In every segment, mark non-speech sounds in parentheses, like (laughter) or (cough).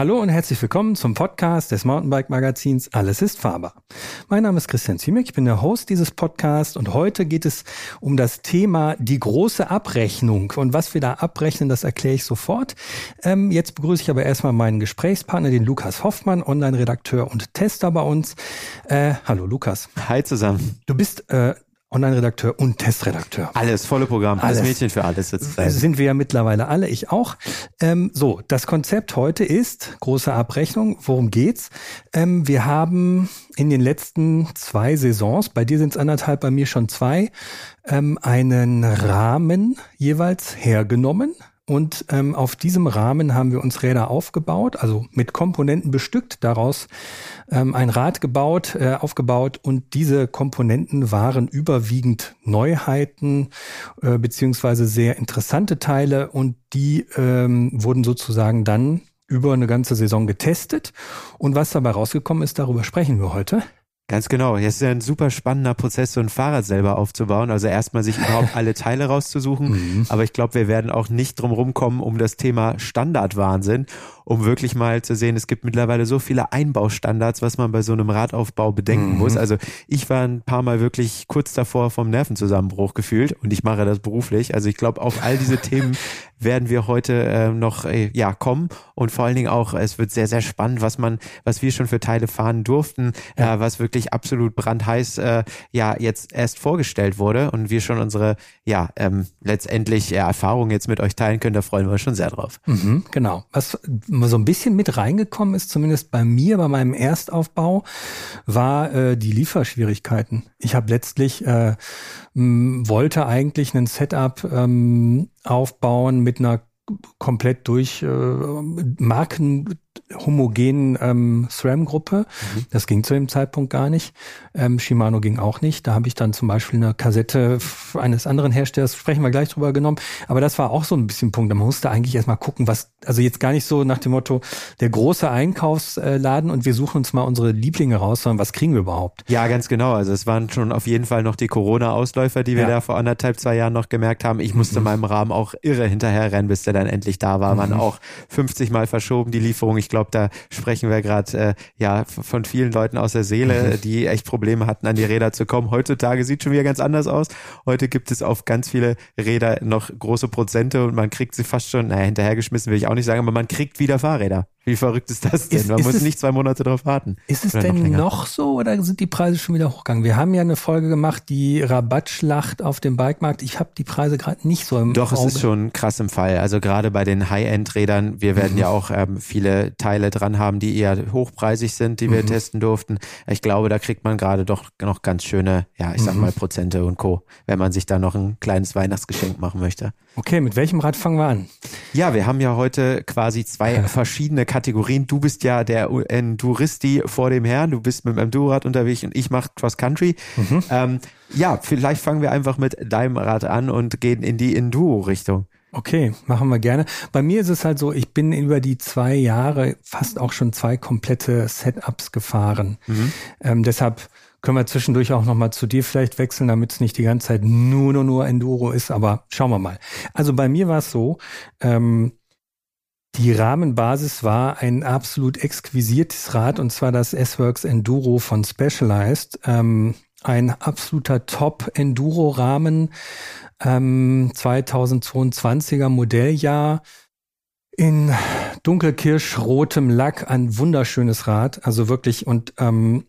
Hallo und herzlich willkommen zum Podcast des Mountainbike Magazins Alles ist fahrbar. Mein Name ist Christian Ziemek, ich bin der Host dieses Podcasts und heute geht es um das Thema die große Abrechnung. Und was wir da abrechnen, das erkläre ich sofort. Ähm, jetzt begrüße ich aber erstmal meinen Gesprächspartner, den Lukas Hoffmann, Online-Redakteur und Tester bei uns. Äh, hallo Lukas. Hi zusammen. Du bist äh, Online-Redakteur und Testredakteur. Alles, volle Programm, alles, alles Mädchen für alles. Jetzt sind wir ja mittlerweile alle, ich auch. Ähm, so, das Konzept heute ist, große Abrechnung, worum geht's? Ähm, wir haben in den letzten zwei Saisons, bei dir sind es anderthalb, bei mir schon zwei, ähm, einen Rahmen jeweils hergenommen, und ähm, auf diesem Rahmen haben wir uns Räder aufgebaut, also mit Komponenten bestückt, daraus ähm, ein Rad gebaut, äh, aufgebaut und diese Komponenten waren überwiegend Neuheiten äh, beziehungsweise sehr interessante Teile und die ähm, wurden sozusagen dann über eine ganze Saison getestet. Und was dabei rausgekommen ist, darüber sprechen wir heute. Ganz genau. Es ist ja ein super spannender Prozess, so ein Fahrrad selber aufzubauen. Also erstmal sich überhaupt alle Teile rauszusuchen. Mhm. Aber ich glaube, wir werden auch nicht drum rumkommen um das Thema Standardwahnsinn um wirklich mal zu sehen, es gibt mittlerweile so viele Einbaustandards, was man bei so einem Radaufbau bedenken mhm. muss. Also ich war ein paar Mal wirklich kurz davor vom Nervenzusammenbruch gefühlt und ich mache das beruflich. Also ich glaube, auf all diese Themen (laughs) werden wir heute äh, noch äh, ja kommen und vor allen Dingen auch, es wird sehr sehr spannend, was man, was wir schon für Teile fahren durften, ja. äh, was wirklich absolut brandheiß äh, ja jetzt erst vorgestellt wurde und wir schon unsere ja ähm, letztendlich ja, Erfahrungen jetzt mit euch teilen können. Da freuen wir uns schon sehr drauf. Mhm, genau. Was so ein bisschen mit reingekommen ist, zumindest bei mir, bei meinem Erstaufbau, war äh, die Lieferschwierigkeiten. Ich habe letztlich äh, wollte eigentlich ein Setup ähm, aufbauen mit einer komplett durch äh, Marken homogenen ähm, SRAM-Gruppe. Mhm. Das ging zu dem Zeitpunkt gar nicht. Ähm, Shimano ging auch nicht. Da habe ich dann zum Beispiel eine Kassette eines anderen Herstellers, sprechen wir gleich drüber genommen. Aber das war auch so ein bisschen Punkt. Man musste eigentlich erstmal gucken, was, also jetzt gar nicht so nach dem Motto, der große Einkaufsladen und wir suchen uns mal unsere Lieblinge raus, sondern was kriegen wir überhaupt? Ja, ganz genau. Also es waren schon auf jeden Fall noch die Corona-Ausläufer, die wir ja. da vor anderthalb, zwei Jahren noch gemerkt haben. Ich musste mhm. meinem Rahmen auch irre hinterher rennen, bis der dann endlich da war. Mhm. Man auch 50 Mal verschoben, die Lieferung. Ich glaube, da sprechen wir gerade äh, ja von vielen Leuten aus der Seele, mhm. die echt Probleme hatten, an die Räder zu kommen. Heutzutage sieht schon wieder ganz anders aus. Heute gibt es auf ganz viele Räder noch große Prozente und man kriegt sie fast schon, naja, hinterhergeschmissen will ich auch nicht sagen, aber man kriegt wieder Fahrräder. Wie verrückt ist das denn? Ist, Man ist muss es, nicht zwei Monate darauf warten. Ist es denn noch, noch, so oder sind die Preise schon wieder hochgegangen? Wir haben ja eine Folge gemacht, die Rabattschlacht auf dem Bikemarkt. Ich habe die Preise gerade nicht so im Doch, Auge. es ist schon krass im Fall. Also gerade bei den High-End-Rädern, wir werden mhm. ja (laughs) auch ähm, viele Teile dran haben, die eher hochpreisig sind, die wir mhm. testen durften. Ich glaube, da kriegt man gerade doch noch ganz schöne, ja, ich sag mhm. mal Prozente und Co., wenn man sich da noch ein kleines Weihnachtsgeschenk machen möchte. Okay, mit welchem Rad fangen wir an? Ja, wir haben ja heute quasi zwei verschiedene Kategorien. Du bist ja der Enduristi vor dem Herrn, du bist mit dem Endurrad unterwegs und ich mache Cross Country. Mhm. Ähm, ja, vielleicht fangen wir einfach mit deinem Rad an und gehen in die Enduro-Richtung. Okay, machen wir gerne. Bei mir ist es halt so, ich bin über die zwei Jahre fast auch schon zwei komplette Setups gefahren. Mhm. Ähm, deshalb können wir zwischendurch auch nochmal zu dir vielleicht wechseln, damit es nicht die ganze Zeit nur, nur, nur Enduro ist, aber schauen wir mal. Also bei mir war es so, ähm, die Rahmenbasis war ein absolut exquisiertes Rad und zwar das S-Works Enduro von Specialized. Ähm, ein absoluter Top-Enduro-Rahmen, ähm, 2022er Modelljahr in dunkelkirschrotem Lack ein wunderschönes Rad. Also wirklich, und ähm,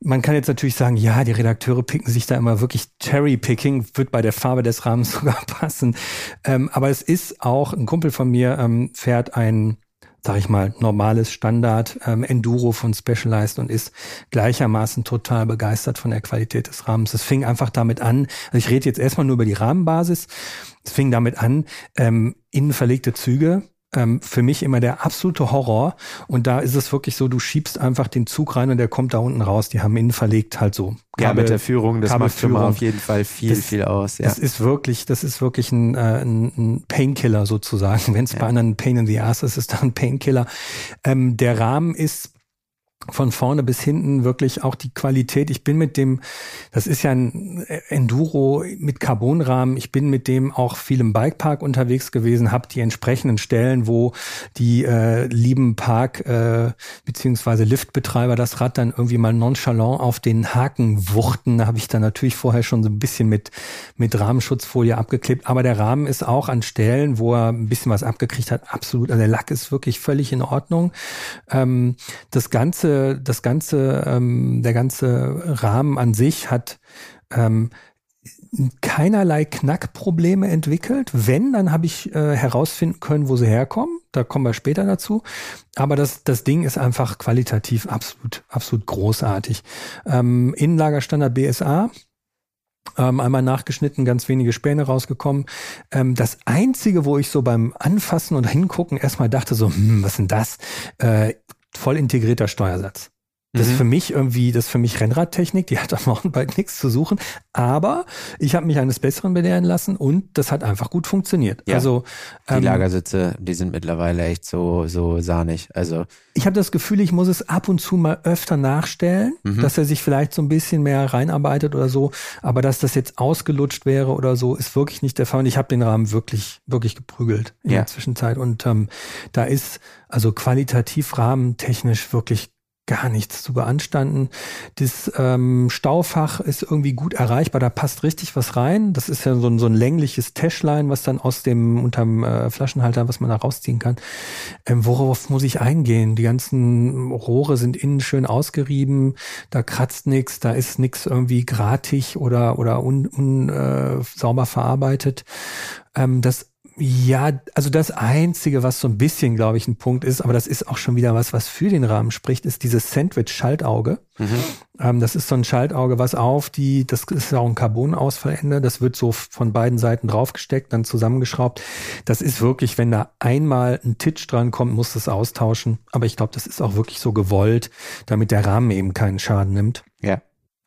man kann jetzt natürlich sagen, ja, die Redakteure picken sich da immer wirklich Cherry-Picking, wird bei der Farbe des Rahmens (laughs) sogar passen. Ähm, aber es ist auch, ein Kumpel von mir ähm, fährt ein sag ich mal, normales Standard ähm, Enduro von Specialized und ist gleichermaßen total begeistert von der Qualität des Rahmens. Es fing einfach damit an, also ich rede jetzt erstmal nur über die Rahmenbasis, es fing damit an, ähm, innen verlegte Züge, ähm, für mich immer der absolute Horror. Und da ist es wirklich so, du schiebst einfach den Zug rein und der kommt da unten raus. Die haben innen verlegt halt so. Kabel, ja, mit der Führung, das macht schon mal auf jeden Fall viel, das, viel aus. Ja. Das ist wirklich, das ist wirklich ein, äh, ein Painkiller sozusagen. (laughs) Wenn es ja. bei anderen Pain in the Ass ist, ist da ein Painkiller. Ähm, der Rahmen ist von vorne bis hinten wirklich auch die Qualität. Ich bin mit dem, das ist ja ein Enduro mit Carbonrahmen. Ich bin mit dem auch viel im Bikepark unterwegs gewesen, habe die entsprechenden Stellen, wo die äh, lieben Park äh, beziehungsweise Liftbetreiber das Rad dann irgendwie mal nonchalant auf den Haken wuchten. Da habe ich dann natürlich vorher schon so ein bisschen mit mit Rahmenschutzfolie abgeklebt. Aber der Rahmen ist auch an Stellen, wo er ein bisschen was abgekriegt hat, absolut. Also der Lack ist wirklich völlig in Ordnung. Ähm, das Ganze das ganze, ähm, der ganze Rahmen an sich hat ähm, keinerlei Knackprobleme entwickelt. Wenn, dann habe ich äh, herausfinden können, wo sie herkommen. Da kommen wir später dazu. Aber das, das Ding ist einfach qualitativ absolut, absolut großartig. Ähm, Innenlagerstandard BSA. Ähm, einmal nachgeschnitten, ganz wenige Späne rausgekommen. Ähm, das einzige, wo ich so beim Anfassen und Hingucken erstmal dachte so, hm, was denn das? Äh, voll integrierter Steuersatz. Das mhm. ist für mich irgendwie, das ist für mich Rennradtechnik, die hat am Mountainbike nichts zu suchen. Aber ich habe mich eines Besseren belehren lassen und das hat einfach gut funktioniert. Ja, also die ähm, Lagersitze, die sind mittlerweile echt so so sahnig. Also ich habe das Gefühl, ich muss es ab und zu mal öfter nachstellen, mhm. dass er sich vielleicht so ein bisschen mehr reinarbeitet oder so. Aber dass das jetzt ausgelutscht wäre oder so, ist wirklich nicht der Fall. Und ich habe den Rahmen wirklich wirklich geprügelt in ja. der Zwischenzeit. Und ähm, da ist also qualitativ rahmentechnisch wirklich gar nichts zu beanstanden. Das ähm, Staufach ist irgendwie gut erreichbar, da passt richtig was rein. Das ist ja so ein, so ein längliches Täschlein, was dann aus dem unterm äh, Flaschenhalter, was man da rausziehen kann. Ähm, worauf muss ich eingehen? Die ganzen Rohre sind innen schön ausgerieben, da kratzt nichts, da ist nichts irgendwie gratig oder oder un, un äh, sauber verarbeitet. Ähm, das ja, also das Einzige, was so ein bisschen, glaube ich, ein Punkt ist, aber das ist auch schon wieder was, was für den Rahmen spricht, ist dieses Sandwich-Schaltauge. Mhm. Ähm, das ist so ein Schaltauge, was auf die, das ist auch ein Carbonausfallende, das wird so von beiden Seiten draufgesteckt, dann zusammengeschraubt. Das ist wirklich, wenn da einmal ein Titch dran kommt, muss das austauschen. Aber ich glaube, das ist auch wirklich so gewollt, damit der Rahmen eben keinen Schaden nimmt. Ja.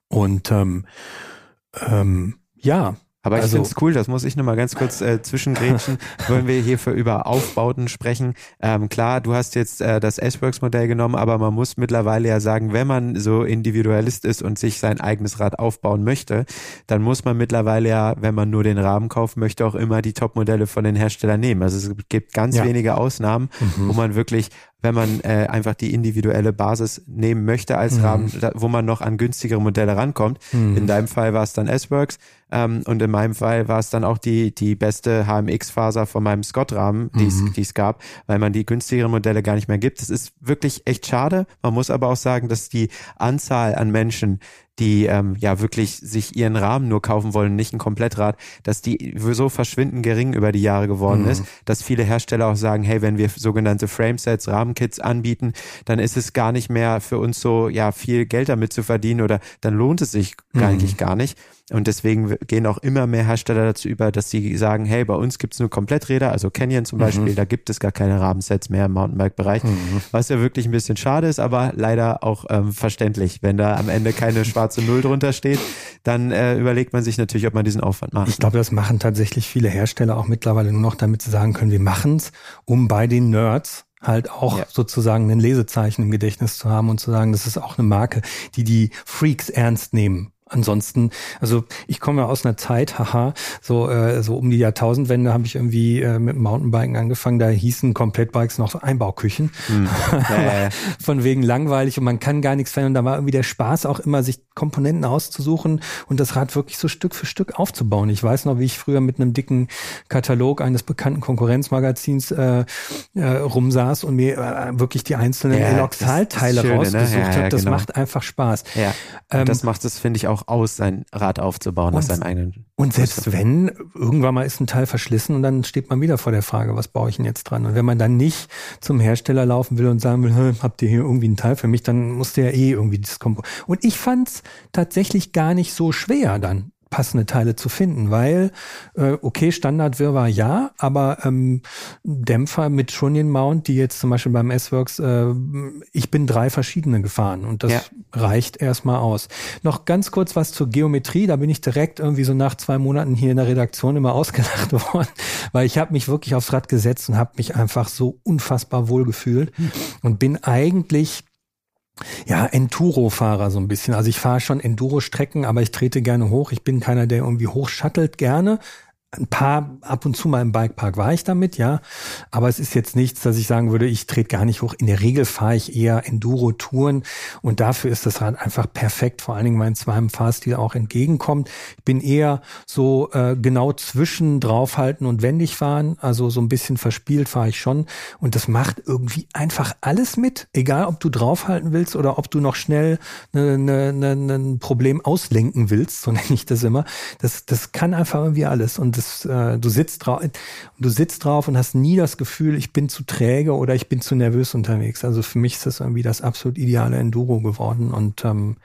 Und ähm, ähm, ja, aber ich also, finde es cool, das muss ich nochmal ganz kurz äh, zwischengrätschen, (laughs) wollen wir hier für über Aufbauten sprechen. Ähm, klar, du hast jetzt äh, das S-Works-Modell genommen, aber man muss mittlerweile ja sagen, wenn man so Individualist ist und sich sein eigenes Rad aufbauen möchte, dann muss man mittlerweile ja, wenn man nur den Rahmen kaufen möchte, auch immer die Top-Modelle von den Herstellern nehmen. Also es gibt ganz ja. wenige Ausnahmen, mhm. wo man wirklich wenn man äh, einfach die individuelle Basis nehmen möchte als mhm. Rahmen, da, wo man noch an günstigere Modelle rankommt. Mhm. In deinem Fall war es dann S-Works ähm, und in meinem Fall war es dann auch die die beste HMX-Faser von meinem Scott-Rahmen, die mhm. es gab, weil man die günstigeren Modelle gar nicht mehr gibt. Das ist wirklich echt schade. Man muss aber auch sagen, dass die Anzahl an Menschen, die ähm, ja wirklich sich ihren Rahmen nur kaufen wollen, nicht ein Komplettrad, dass die so verschwindend gering über die Jahre geworden mhm. ist, dass viele Hersteller auch sagen, hey, wenn wir sogenannte Framesets, Rahmenkits anbieten, dann ist es gar nicht mehr für uns so ja viel Geld damit zu verdienen oder dann lohnt es sich mhm. eigentlich gar nicht. Und deswegen gehen auch immer mehr Hersteller dazu über, dass sie sagen, hey, bei uns gibt's nur Kompletträder, also Canyon zum Beispiel, mhm. da gibt es gar keine Rahmensets mehr im Mountainbike-Bereich, mhm. was ja wirklich ein bisschen schade ist, aber leider auch ähm, verständlich. Wenn da am Ende keine schwarze Null drunter steht, dann äh, überlegt man sich natürlich, ob man diesen Aufwand macht. Ich glaube, das machen tatsächlich viele Hersteller auch mittlerweile nur noch, damit sie sagen können, wir machen's, um bei den Nerds halt auch ja. sozusagen ein Lesezeichen im Gedächtnis zu haben und zu sagen, das ist auch eine Marke, die die Freaks ernst nehmen. Ansonsten, also ich komme ja aus einer Zeit, haha, so äh, so um die Jahrtausendwende habe ich irgendwie äh, mit Mountainbiken angefangen. Da hießen Komplettbikes noch Einbauküchen, hm. (laughs) ja, von wegen langweilig und man kann gar nichts verändern. Da war irgendwie der Spaß auch immer, sich Komponenten auszusuchen und das Rad wirklich so Stück für Stück aufzubauen. Ich weiß noch, wie ich früher mit einem dicken Katalog eines bekannten Konkurrenzmagazins äh, äh, rumsaß und mir äh, wirklich die einzelnen ja, Eloxalteile ne? rausgesucht ne? ja, habe. Das genau. macht einfach Spaß. Ja, ähm, das macht es, finde ich, auch auch aus, sein Rad aufzubauen und, aus seinem eigenen. Und selbst wenn, irgendwann mal ist ein Teil verschlissen und dann steht man wieder vor der Frage, was baue ich denn jetzt dran? Und wenn man dann nicht zum Hersteller laufen will und sagen will, habt ihr hier irgendwie einen Teil für mich, dann muss der ja eh irgendwie das Kompo. Und ich fand's tatsächlich gar nicht so schwer dann passende Teile zu finden, weil äh, okay, Standardwirrwarr ja, aber ähm, Dämpfer mit Trunnion Mount, die jetzt zum Beispiel beim S-Works, äh, ich bin drei verschiedene gefahren und das ja. reicht erstmal aus. Noch ganz kurz was zur Geometrie, da bin ich direkt irgendwie so nach zwei Monaten hier in der Redaktion immer (laughs) ausgelacht worden, weil ich habe mich wirklich aufs Rad gesetzt und habe mich einfach so unfassbar wohl gefühlt und bin eigentlich Ja, Enduro-Fahrer so ein bisschen. Also ich fahre schon Enduro-Strecken, aber ich trete gerne hoch. Ich bin keiner, der irgendwie hochschattelt gerne ein paar, ab und zu mal im Bikepark war ich damit, ja. Aber es ist jetzt nichts, dass ich sagen würde, ich trete gar nicht hoch. In der Regel fahre ich eher Enduro-Touren und dafür ist das Rad einfach perfekt, vor allen Dingen, weil es meinem Fahrstil auch entgegenkommt. Ich bin eher so äh, genau zwischen draufhalten und wendig fahren, also so ein bisschen verspielt fahre ich schon und das macht irgendwie einfach alles mit, egal ob du draufhalten willst oder ob du noch schnell ne, ne, ne, ein Problem auslenken willst, (laughs) so nenne ich das immer. Das, das kann einfach irgendwie alles und das äh, du sitzt drauf, du sitzt drauf und hast nie das Gefühl, ich bin zu träge oder ich bin zu nervös unterwegs. Also für mich ist das irgendwie das absolut ideale Enduro geworden und ähm,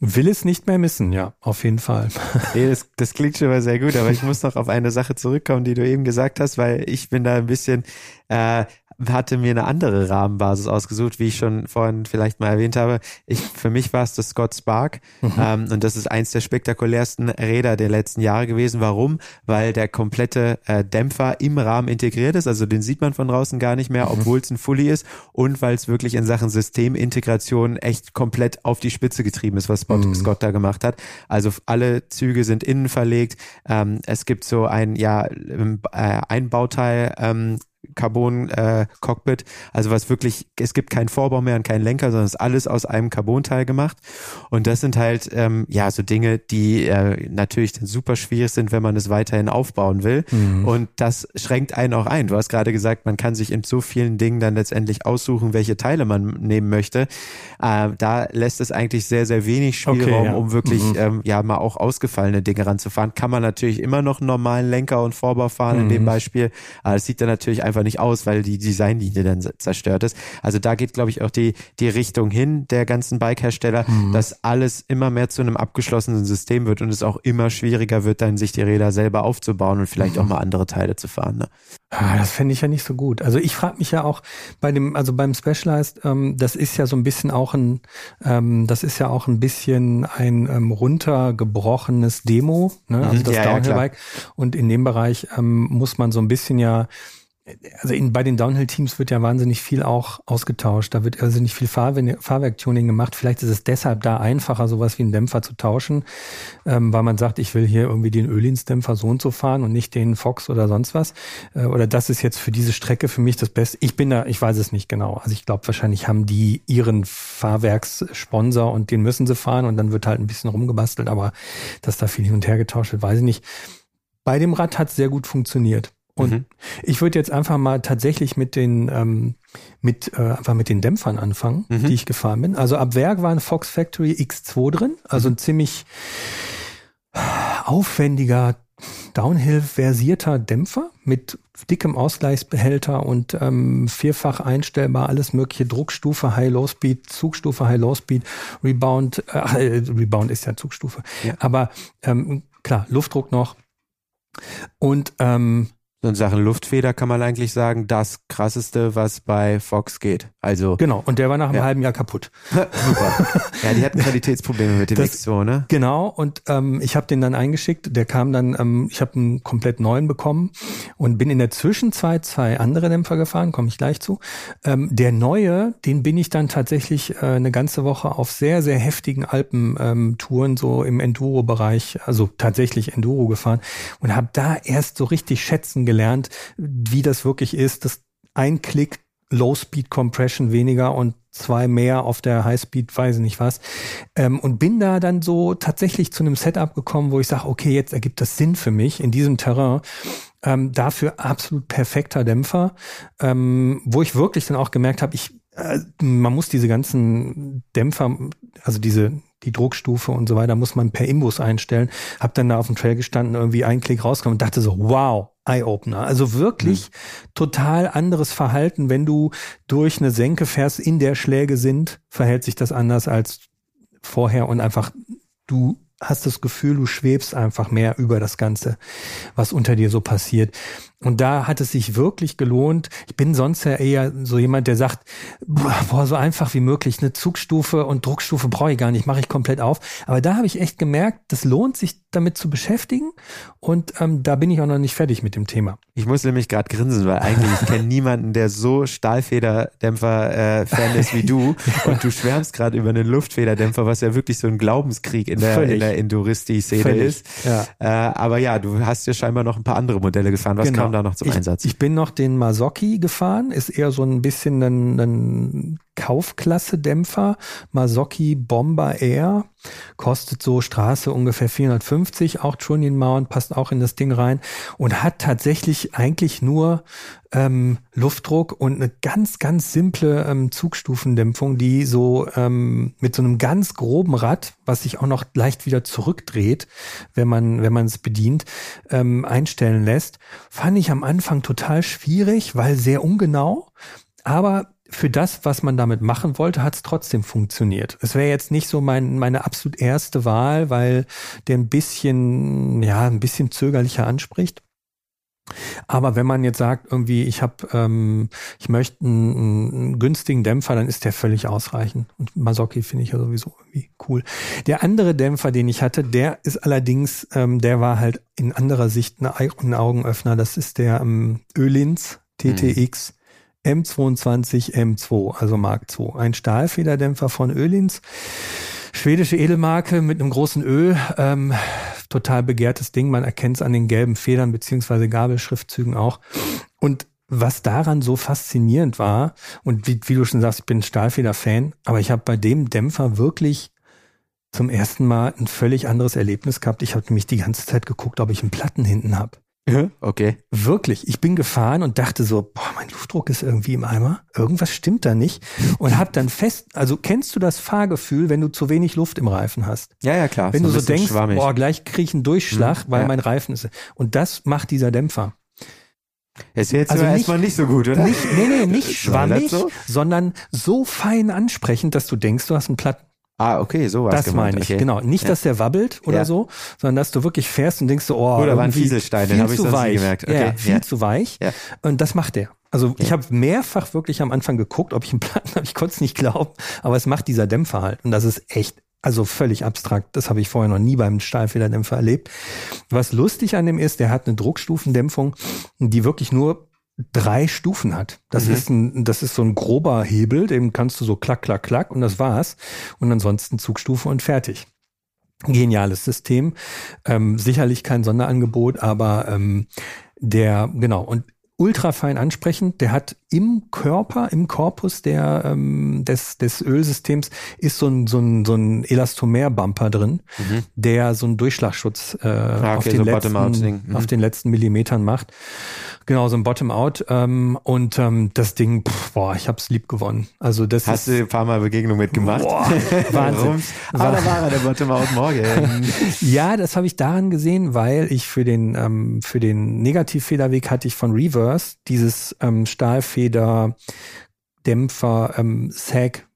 will es nicht mehr missen, ja, auf jeden Fall. (laughs) Nee, das, das klingt schon mal sehr gut, aber ich muss noch auf eine Sache zurückkommen, die du eben gesagt hast, weil ich bin da ein bisschen, äh, hatte mir eine andere Rahmenbasis ausgesucht, wie ich schon vorhin vielleicht mal erwähnt habe. Ich, für mich war es das Scott Spark mhm. ähm, und das ist eins der spektakulärsten Räder der letzten Jahre gewesen. Warum? Weil der komplette äh, Dämpfer im Rahmen integriert ist, also den sieht man von draußen gar nicht mehr, mhm. obwohl es ein Fully ist und weil es wirklich in Sachen Systemintegration echt komplett auf die Spitze getrieben ist, was Scott, mhm. Scott da gemacht hat. Also alle Züge sind innen verlegt. Ähm, es gibt so ein ja äh, ein Bauteil ähm, Carbon-Cockpit. Äh, also was wirklich, es gibt keinen Vorbau mehr und keinen Lenker, sondern es ist alles aus einem Carbonteil gemacht. Und das sind halt ähm, ja so Dinge, die äh, natürlich dann super schwierig sind, wenn man es weiterhin aufbauen will. Mhm. Und das schränkt einen auch ein. Du hast gerade gesagt, man kann sich in so vielen Dingen dann letztendlich aussuchen, welche Teile man nehmen möchte. Äh, da lässt es eigentlich sehr, sehr wenig Spielraum, okay, ja. um wirklich mhm. ähm, ja mal auch ausgefallene Dinge ranzufahren. Kann man natürlich immer noch einen normalen Lenker und Vorbau fahren mhm. in dem mhm. Beispiel. Aber es sieht dann natürlich einfach nicht aus, weil die Designlinie dann zerstört ist. Also da geht, glaube ich, auch die, die Richtung hin der ganzen Bike-Hersteller, mhm. dass alles immer mehr zu einem abgeschlossenen System wird und es auch immer schwieriger wird, dann sich die Räder selber aufzubauen und vielleicht mhm. auch mal andere Teile zu fahren. Ne? Ah, das fände ich ja nicht so gut. Also ich frage mich ja auch bei dem, also beim Specialized, ähm, das ist ja so ein bisschen auch ein, ähm, das ist ja auch ein bisschen ein ähm, runtergebrochenes Demo, ne? also mhm. das ja, Downhill-Bike. Ja, und in dem Bereich ähm, muss man so ein bisschen ja also in, bei den Downhill-Teams wird ja wahnsinnig viel auch ausgetauscht. Da wird also nicht viel Fahrwerk, Fahrwerktuning gemacht. Vielleicht ist es deshalb da einfacher, sowas wie einen Dämpfer zu tauschen, ähm, weil man sagt, ich will hier irgendwie den Ölins-Dämpfer so und so fahren und nicht den Fox oder sonst was. Äh, oder das ist jetzt für diese Strecke für mich das Beste. Ich bin da, ich weiß es nicht genau. Also ich glaube, wahrscheinlich haben die ihren Fahrwerkssponsor und den müssen sie fahren und dann wird halt ein bisschen rumgebastelt. Aber dass da viel hin und her getauscht wird, weiß ich nicht. Bei dem Rad hat es sehr gut funktioniert. Und mhm. ich würde jetzt einfach mal tatsächlich mit den ähm, mit äh, einfach mit den Dämpfern anfangen, mhm. die ich gefahren bin. Also ab Werk war ein Fox Factory X2 drin, also ein ziemlich aufwendiger Downhill-versierter Dämpfer mit dickem Ausgleichsbehälter und ähm, vierfach einstellbar, alles mögliche Druckstufe, High-Low-Speed, Zugstufe, High-Low-Speed, Rebound, äh, Rebound ist ja Zugstufe, ja. aber ähm, klar, Luftdruck noch und ähm, in Sachen Luftfeder kann man eigentlich sagen, das krasseste, was bei Fox geht. Also genau. Und der war nach einem ja. halben Jahr kaputt. (laughs) Super. Ja, die hatten Qualitätsprobleme mit dem das, X2, ne? Genau. Und ähm, ich habe den dann eingeschickt. Der kam dann. Ähm, ich habe einen komplett neuen bekommen und bin in der Zwischenzeit zwei andere Dämpfer gefahren. Komme ich gleich zu. Ähm, der neue, den bin ich dann tatsächlich äh, eine ganze Woche auf sehr sehr heftigen Alpentouren so im Enduro-Bereich, also tatsächlich Enduro gefahren und habe da erst so richtig schätzen gelernt, wie das wirklich ist, dass ein Klick Low-Speed Compression weniger und zwei mehr auf der High-Speed, weiß ich nicht was. Ähm, und bin da dann so tatsächlich zu einem Setup gekommen, wo ich sage, okay, jetzt ergibt das Sinn für mich in diesem Terrain. Ähm, dafür absolut perfekter Dämpfer, ähm, wo ich wirklich dann auch gemerkt habe, ich äh, man muss diese ganzen Dämpfer, also diese die Druckstufe und so weiter, muss man per Imbus einstellen. Hab dann da auf dem Trail gestanden, irgendwie einen Klick rausgekommen und dachte so, wow, Eye-Opener. Also wirklich mhm. total anderes Verhalten. Wenn du durch eine Senke fährst, in der Schläge sind, verhält sich das anders als vorher und einfach du hast das Gefühl, du schwebst einfach mehr über das Ganze, was unter dir so passiert. Und da hat es sich wirklich gelohnt. Ich bin sonst ja eher so jemand, der sagt, boah, so einfach wie möglich, eine Zugstufe und Druckstufe brauche ich gar nicht, mache ich komplett auf. Aber da habe ich echt gemerkt, das lohnt sich damit zu beschäftigen und ähm, da bin ich auch noch nicht fertig mit dem Thema. Ich muss nämlich gerade grinsen, weil eigentlich ich kenne niemanden, der so Stahlfederdämpfer-Fan äh, ist wie du (laughs) und du schwärmst gerade über einen Luftfederdämpfer, was ja wirklich so ein Glaubenskrieg in der, in der Enduristi-Szene ist. Ja. Äh, aber ja, du hast ja scheinbar noch ein paar andere Modelle gefahren. Was genau. Kam da noch zum ich, Einsatz? Ich bin noch den Masoki gefahren, ist eher so ein bisschen ein, ein Kaufklasse-Dämpfer. Masoki Bomber Air kostet so Straße ungefähr 450, auch Trunion Mount passt auch in das Ding rein und hat tatsächlich eigentlich nur ähm, Luftdruck und eine ganz, ganz simple ähm, Zugstufendämpfung, die so ähm, mit so einem ganz groben Rad, was sich auch noch leicht wieder zurückdreht, wenn man wenn man es bedient, ähm, einstellen lässt. Fand ich am Anfang total schwierig, weil sehr ungenau. Aber für das, was man damit machen wollte, hat es trotzdem funktioniert. Es wäre jetzt nicht so mein, meine absolut erste Wahl, weil der ein bisschen, ja, ein bisschen zögerlicher anspricht. Aber wenn man jetzt sagt, irgendwie, ich habe, ähm, ich möchte einen, einen, günstigen Dämpfer, dann ist der völlig ausreichend. Und Masoki finde ich ja sowieso irgendwie cool. Der andere Dämpfer, den ich hatte, der ist allerdings, ähm, der war halt in anderer Sicht ein Augenöffner. Das ist der ähm, Ölins TTX. Mhm. M22 M2, also Mark II. Ein Stahlfederdämpfer von Ölins. Schwedische Edelmarke mit einem großen Ö. Ähm, total begehrtes Ding. Man erkennt es an den gelben Federn beziehungsweise Gabelschriftzügen auch. Und was daran so faszinierend war, und wie, wie du schon sagst, ich bin Stahlfeder-Fan, aber ich habe bei dem Dämpfer wirklich zum ersten Mal ein völlig anderes Erlebnis gehabt. Ich habe nämlich die ganze Zeit geguckt, ob ich einen Platten hinten habe. Okay. Wirklich. Ich bin gefahren und dachte so, boah, mein Luftdruck ist irgendwie im Eimer. Irgendwas stimmt da nicht. Und hab dann fest, also kennst du das Fahrgefühl, wenn du zu wenig Luft im Reifen hast? Ja, ja, klar. Wenn so du so denkst, schwammig. boah, gleich krieg ich einen Durchschlag, mhm, weil ja. mein Reifen ist. Und das macht dieser Dämpfer. Ist jetzt also nicht, erstmal nicht so gut, oder? Nicht, nee, nee, nicht (laughs) schwammig, so? sondern so fein ansprechend, dass du denkst, du hast einen Platten. Ah, okay, so was Das gemeint. meine ich, okay. genau. Nicht, ja. dass der wabbelt oder ja. so, sondern dass du wirklich fährst und denkst so, oh, oder war ein Fieselstein, den habe ich sonst weich. nie gemerkt. Okay. Ja, viel zu weich. Ja. Und das macht der. Also ich habe mehrfach wirklich am Anfang geguckt, ob ich einen Platten (laughs) habe. Ich konnte es nicht glauben, aber es macht dieser Dämpfer halt. Und das ist echt, also völlig abstrakt. Das habe ich vorher noch nie beim Stahlfederdämpfer erlebt. Was lustig an dem ist, der hat eine Druckstufendämpfung, die wirklich nur drei Stufen hat. Das mhm. ist ein, das ist so ein grober Hebel, den kannst du so klack, klack, klack und das war's. Und ansonsten Zugstufe und fertig. Geniales System. Ähm, sicherlich kein Sonderangebot, aber ähm, der, genau, und ultra fein ansprechend. Der hat im Körper, im Korpus der, ähm, des, des Ölsystems ist so ein, so ein, so ein Elastomer-Bumper drin, mhm. der so einen Durchschlagschutz äh, ah, okay, auf, den so letzten, mhm. auf den letzten Millimetern macht. Genau, so ein Bottom-out. Ähm, und ähm, das Ding, pff, boah, ich hab's lieb gewonnen. Also das Hast ist, du ein paar Mal Begegnung mitgemacht? Boah, (laughs) Wahnsinn. ah, da war er, der Bottom-out morgen. (laughs) ja, das habe ich daran gesehen, weil ich für den, ähm, für den Negativfederweg hatte ich von Reverse dieses ähm, Stahlfeder Dämpfer ähm, Sag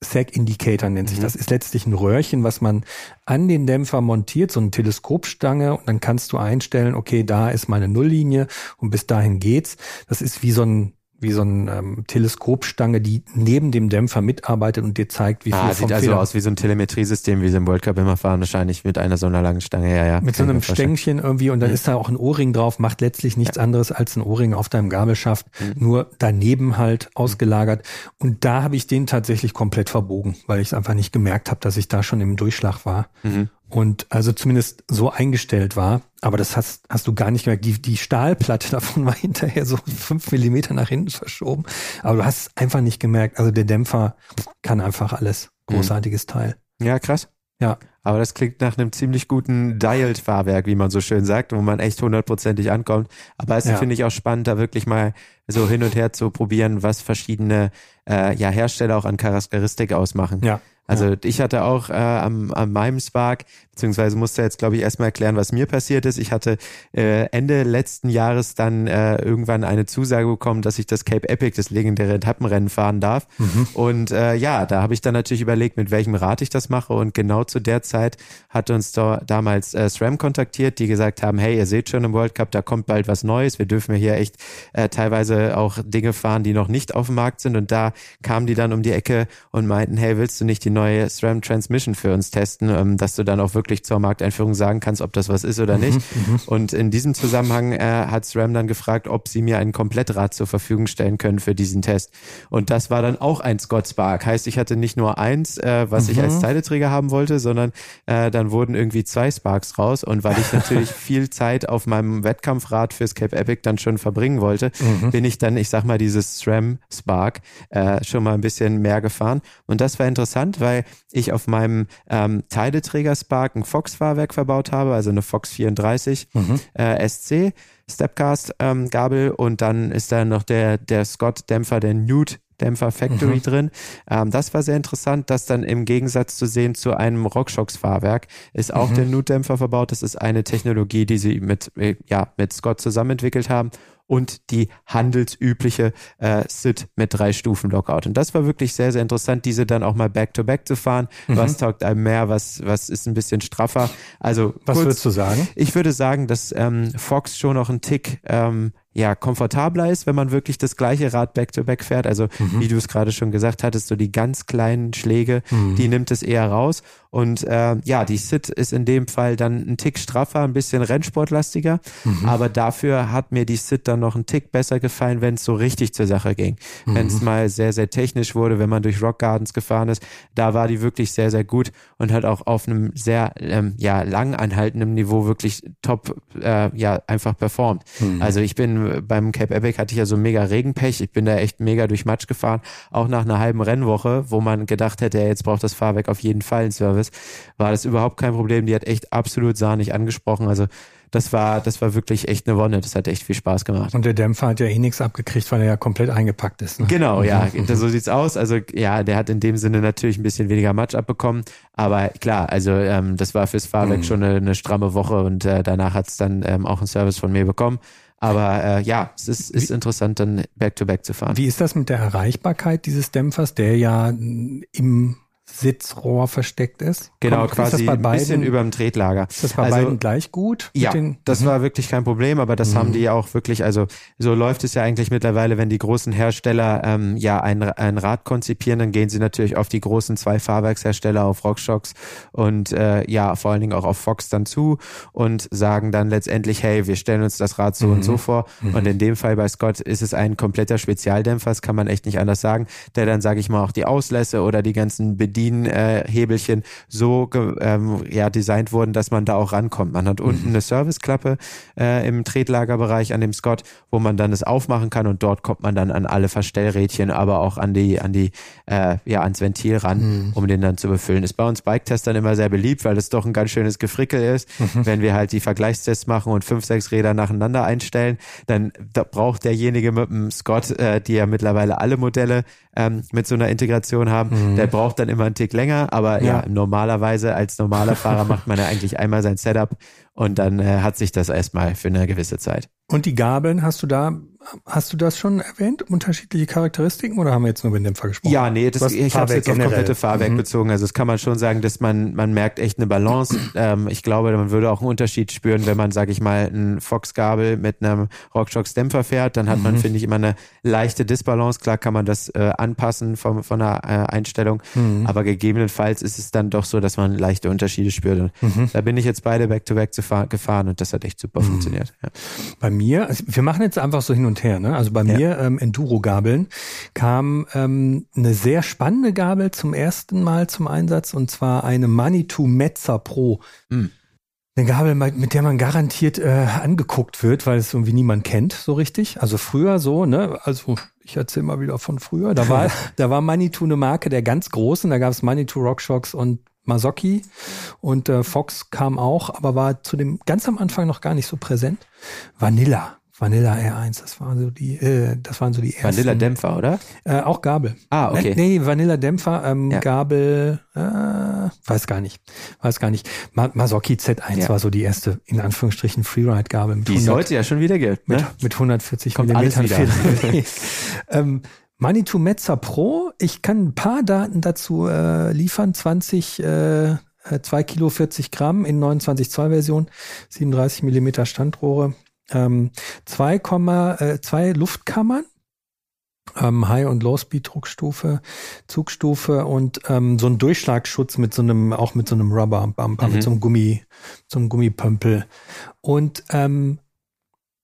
Sag Indicator nennt sich mhm. das. Ist letztlich ein Röhrchen, was man an den Dämpfer montiert, so eine Teleskopstange und dann kannst du einstellen, okay, da ist meine Nulllinie und bis dahin geht's. Das ist wie so ein wie so eine ähm, Teleskopstange, die neben dem Dämpfer mitarbeitet und dir zeigt, wie viel ah, sieht also Feder aus wie so ein Telemetriesystem, wie sie im World Cup immer fahren, wahrscheinlich mit einer so einer langen Stange, ja, ja. Mit so einem Stängchen irgendwie und dann mhm. ist da auch ein Ohrring drauf, macht letztlich nichts ja. anderes als ein Ohrring auf deinem Gabelschaft, mhm. nur daneben halt ausgelagert. Und da habe ich den tatsächlich komplett verbogen, weil ich es einfach nicht gemerkt habe, dass ich da schon im Durchschlag war. Mhm und also zumindest so eingestellt war. Aber das hast, hast du gar nicht gemerkt. Die, die Stahlplatte (laughs) davon war hinterher so fünf Millimeter nach hinten verschoben. Aber du hast es einfach nicht gemerkt. Also der Dämpfer kann einfach alles. Mhm. Großartiges mhm. Teil. Ja, krass. Ja. Aber das klingt nach einem ziemlich guten Dialed-Fahrwerk, wie man so schön sagt, wo man echt hundertprozentig ankommt. Aber es ja. finde ich auch spannend, da wirklich mal so hin und her zu probieren, was verschiedene äh, ja, Hersteller auch an Charakteristik ausmachen. Ja. Also ja. ich hatte auch äh, am, an meinem Spark, beziehungsweise musste jetzt, glaube ich, erstmal erklären, was mir passiert ist. Ich hatte äh, Ende letzten Jahres dann äh, irgendwann eine Zusage bekommen, dass ich das Cape Epic, das legendäre Etappenrennen fahren darf. Mhm. Und äh, ja, da habe ich dann natürlich überlegt, mit welchem Rad ich das mache. Und genau zu der Zeit Zeit hat uns da, damals äh, SRAM kontaktiert, die gesagt haben, hey, ihr seht schon im World Cup, da kommt bald was Neues. Wir dürfen hier echt äh, teilweise auch Dinge fahren, die noch nicht auf dem Markt sind. Und da kamen die dann um die Ecke und meinten, hey, willst du nicht die neue SRAM Transmission für uns testen, ähm, dass du dann auch wirklich zur Markteinführung sagen kannst, ob das was ist oder nicht. Mhm, mhm. und in diesem Zusammenhang äh, hat SRAM dann gefragt, ob sie mir ein Komplettrad zur Verfügung stellen können für diesen Test. Und das war dann auch ein Scott Spark. Heißt, ich hatte nicht nur eins, äh, was mhm. ich als Teileträger haben wollte, sondern äh, dann wurden irgendwie zwei Sparks raus. Und weil ich natürlich (laughs) viel Zeit auf meinem Wettkampfrad fürs Cape Epic dann schon verbringen wollte, mhm. bin ich dann, ich sag mal, dieses SRAM Spark äh, schon mal ein bisschen mehr gefahren. Und das war interessant, weil ich auf meinem ähm, Teileträger Spark ein Fox-Fahrwerk verbaut habe, also eine Fox 34 mhm. äh, SC. Stepcast ähm, Gabel und dann ist da noch der der Scott Dämpfer der Newt Dämpfer Factory mhm. drin. Ähm, das war sehr interessant, das dann im Gegensatz zu sehen zu einem RockShox Fahrwerk ist auch mhm. der Nut-Dämpfer verbaut. Das ist eine Technologie, die sie mit, äh, ja, mit Scott zusammen entwickelt haben und die handelsübliche äh, SIT mit drei Stufen Lockout. Und das war wirklich sehr, sehr interessant, diese dann auch mal back-to-back -back zu fahren. Mhm. Was taugt einem mehr, was, was ist ein bisschen straffer? Also, was kurz, würdest du sagen? Ich würde sagen, dass ähm, Fox schon noch ein Tick ähm, ja, komfortabler ist, wenn man wirklich das gleiche Rad back-to-back -back fährt. Also, mhm. wie du es gerade schon gesagt hattest, so die ganz kleinen Schläge, mhm. die nimmt es eher raus. Und äh, ja, die Sit ist in dem Fall dann ein Tick straffer, ein bisschen rennsportlastiger. Mhm. Aber dafür hat mir die Sit dann noch ein Tick besser gefallen, wenn es so richtig zur Sache ging. Mhm. Wenn es mal sehr, sehr technisch wurde, wenn man durch Rock Gardens gefahren ist, da war die wirklich sehr, sehr gut und hat auch auf einem sehr ähm, ja, lang anhaltenden Niveau wirklich top äh, ja, einfach performt. Mhm. Also ich bin beim Cape Epic hatte ich ja so mega Regenpech. Ich bin da echt mega durch Matsch gefahren. Auch nach einer halben Rennwoche, wo man gedacht hätte, jetzt braucht das Fahrwerk auf jeden Fall einen Service, war das überhaupt kein Problem. Die hat echt absolut sahnig angesprochen. Also das war, das war wirklich echt eine Wonne. Das hat echt viel Spaß gemacht. Und der Dämpfer hat ja eh nichts abgekriegt, weil er ja komplett eingepackt ist. Ne? Genau, ja, (laughs) so sieht's aus. Also ja, der hat in dem Sinne natürlich ein bisschen weniger Matsch abbekommen. Aber klar, also ähm, das war fürs Fahrwerk mhm. schon eine, eine stramme Woche und äh, danach hat's dann ähm, auch einen Service von mir bekommen. Aber äh, ja, es ist, ist interessant, dann back-to-back -back zu fahren. Wie ist das mit der Erreichbarkeit dieses Dämpfers, der ja im Sitzrohr versteckt ist. Genau, Kommt, quasi ein bisschen über dem Tretlager. Ist das bei also, beiden gleich gut? Ja, den, das mhm. war wirklich kein Problem, aber das mhm. haben die auch wirklich, also so läuft es ja eigentlich mittlerweile, wenn die großen Hersteller ähm, ja ein, ein Rad konzipieren, dann gehen sie natürlich auf die großen zwei Fahrwerkshersteller, auf Rockshox und äh, ja, vor allen Dingen auch auf Fox dann zu und sagen dann letztendlich, hey, wir stellen uns das Rad so mhm. und so vor. Mhm. Und in dem Fall bei Scott ist es ein kompletter Spezialdämpfer, das kann man echt nicht anders sagen, der dann, sage ich mal, auch die Auslässe oder die ganzen Bedienungen Bedienhebelchen so ähm, ja, designt wurden, dass man da auch rankommt. Man hat unten mhm. eine Serviceklappe äh, im Tretlagerbereich an dem Scott, wo man dann es aufmachen kann und dort kommt man dann an alle Verstellrädchen, aber auch an die, an die, äh, ja, ans Ventil ran, mhm. um den dann zu befüllen. Ist bei uns Bike-Testern immer sehr beliebt, weil es doch ein ganz schönes Gefrickel ist. Mhm. Wenn wir halt die Vergleichstests machen und fünf, sechs Räder nacheinander einstellen, dann da braucht derjenige mit dem Scott, äh, die ja mittlerweile alle Modelle ähm, mit so einer Integration haben, mhm. der braucht dann immer einen Tick länger, aber ja. ja, normalerweise als normaler Fahrer (laughs) macht man ja eigentlich einmal sein Setup und dann äh, hat sich das erstmal für eine gewisse Zeit. Und die Gabeln, hast du da Hast du das schon erwähnt? Unterschiedliche Charakteristiken oder haben wir jetzt nur mit dem Dämpfer gesprochen? Ja, nee, das, ich habe jetzt auf komplette Fahrwerk mhm. bezogen. Also das kann man schon sagen, dass man man merkt echt eine Balance. (clears throat) ähm, ich glaube, man würde auch einen Unterschied spüren, wenn man, sage ich mal, ein Fox-Gabel mit einem RockShox Dämpfer fährt. Dann hat man, mhm. finde ich, immer eine leichte Disbalance. Klar kann man das äh, anpassen vom, von der äh, Einstellung, mhm. aber gegebenenfalls ist es dann doch so, dass man leichte Unterschiede spürt. Und mhm. da bin ich jetzt beide Back-to-Back -back gefahren und das hat echt super mhm. funktioniert. Ja. Bei mir, also wir machen jetzt einfach so hin und und her. Ne? Also bei ja. mir ähm, Enduro-Gabeln kam ähm, eine sehr spannende Gabel zum ersten Mal zum Einsatz und zwar eine Manitou Metzer Pro. Mhm. Eine Gabel, mit der man garantiert äh, angeguckt wird, weil es irgendwie niemand kennt, so richtig. Also früher so, ne? Also ich erzähle mal wieder von früher. Da war, (laughs) da war Manitou eine Marke der ganz großen. Da gab es Manitou Rockshocks und Masoki und äh, Fox kam auch, aber war zu dem ganz am Anfang noch gar nicht so präsent. Vanilla Vanilla R1, das waren so die, äh, das waren so die ersten. Vanilla Dämpfer, oder? Äh, auch Gabel. Ah, okay. Nee, Vanilla Dämpfer, ähm, ja. Gabel, äh, weiß gar nicht, weiß gar nicht. Ma Masoki Z1 ja. war so die erste, in Anführungsstrichen, Freeride-Gabel. Die es heute ja schon wieder gibt, ne? Mit, mit 140 Kommt Millimetern. (laughs) ähm, Manitou Metzer Pro, ich kann ein paar Daten dazu äh, liefern, 20 äh, äh, 2 Kilo 40 Gramm in 29 Zoll Version, 37 Millimeter Standrohre, ähm, 2,2 äh, Luftkammern, ähm, High- und Low-Speed-Druckstufe, Zugstufe und ähm, so ein Durchschlagsschutz mit so einem, auch mit so einem Rubber-Bumper, mhm. mit so einem Gummi, so einem Gummipömpel. Und ähm,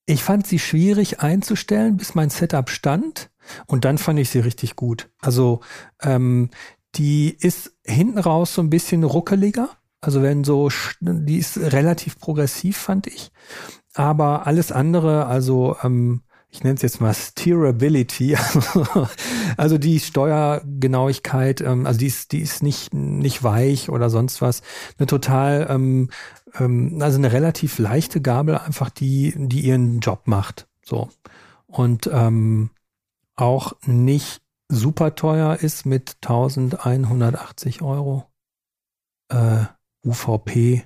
ich fand sie schwierig einzustellen, bis mein Setup stand. Und dann fand ich sie richtig gut. Also ähm, die ist hinten raus so ein bisschen ruckeliger. Also wenn so, die ist relativ progressiv, fand ich. Aber alles andere, also ähm, ich nenne es jetzt mal Steerability, (laughs) also die Steuergenauigkeit, ähm, also die ist, die ist nicht, nicht weich oder sonst was. Eine total, ähm, ähm, also eine relativ leichte Gabel, einfach die, die ihren Job macht. So. Und ähm, auch nicht super teuer ist mit 1180 Euro. Äh, UVP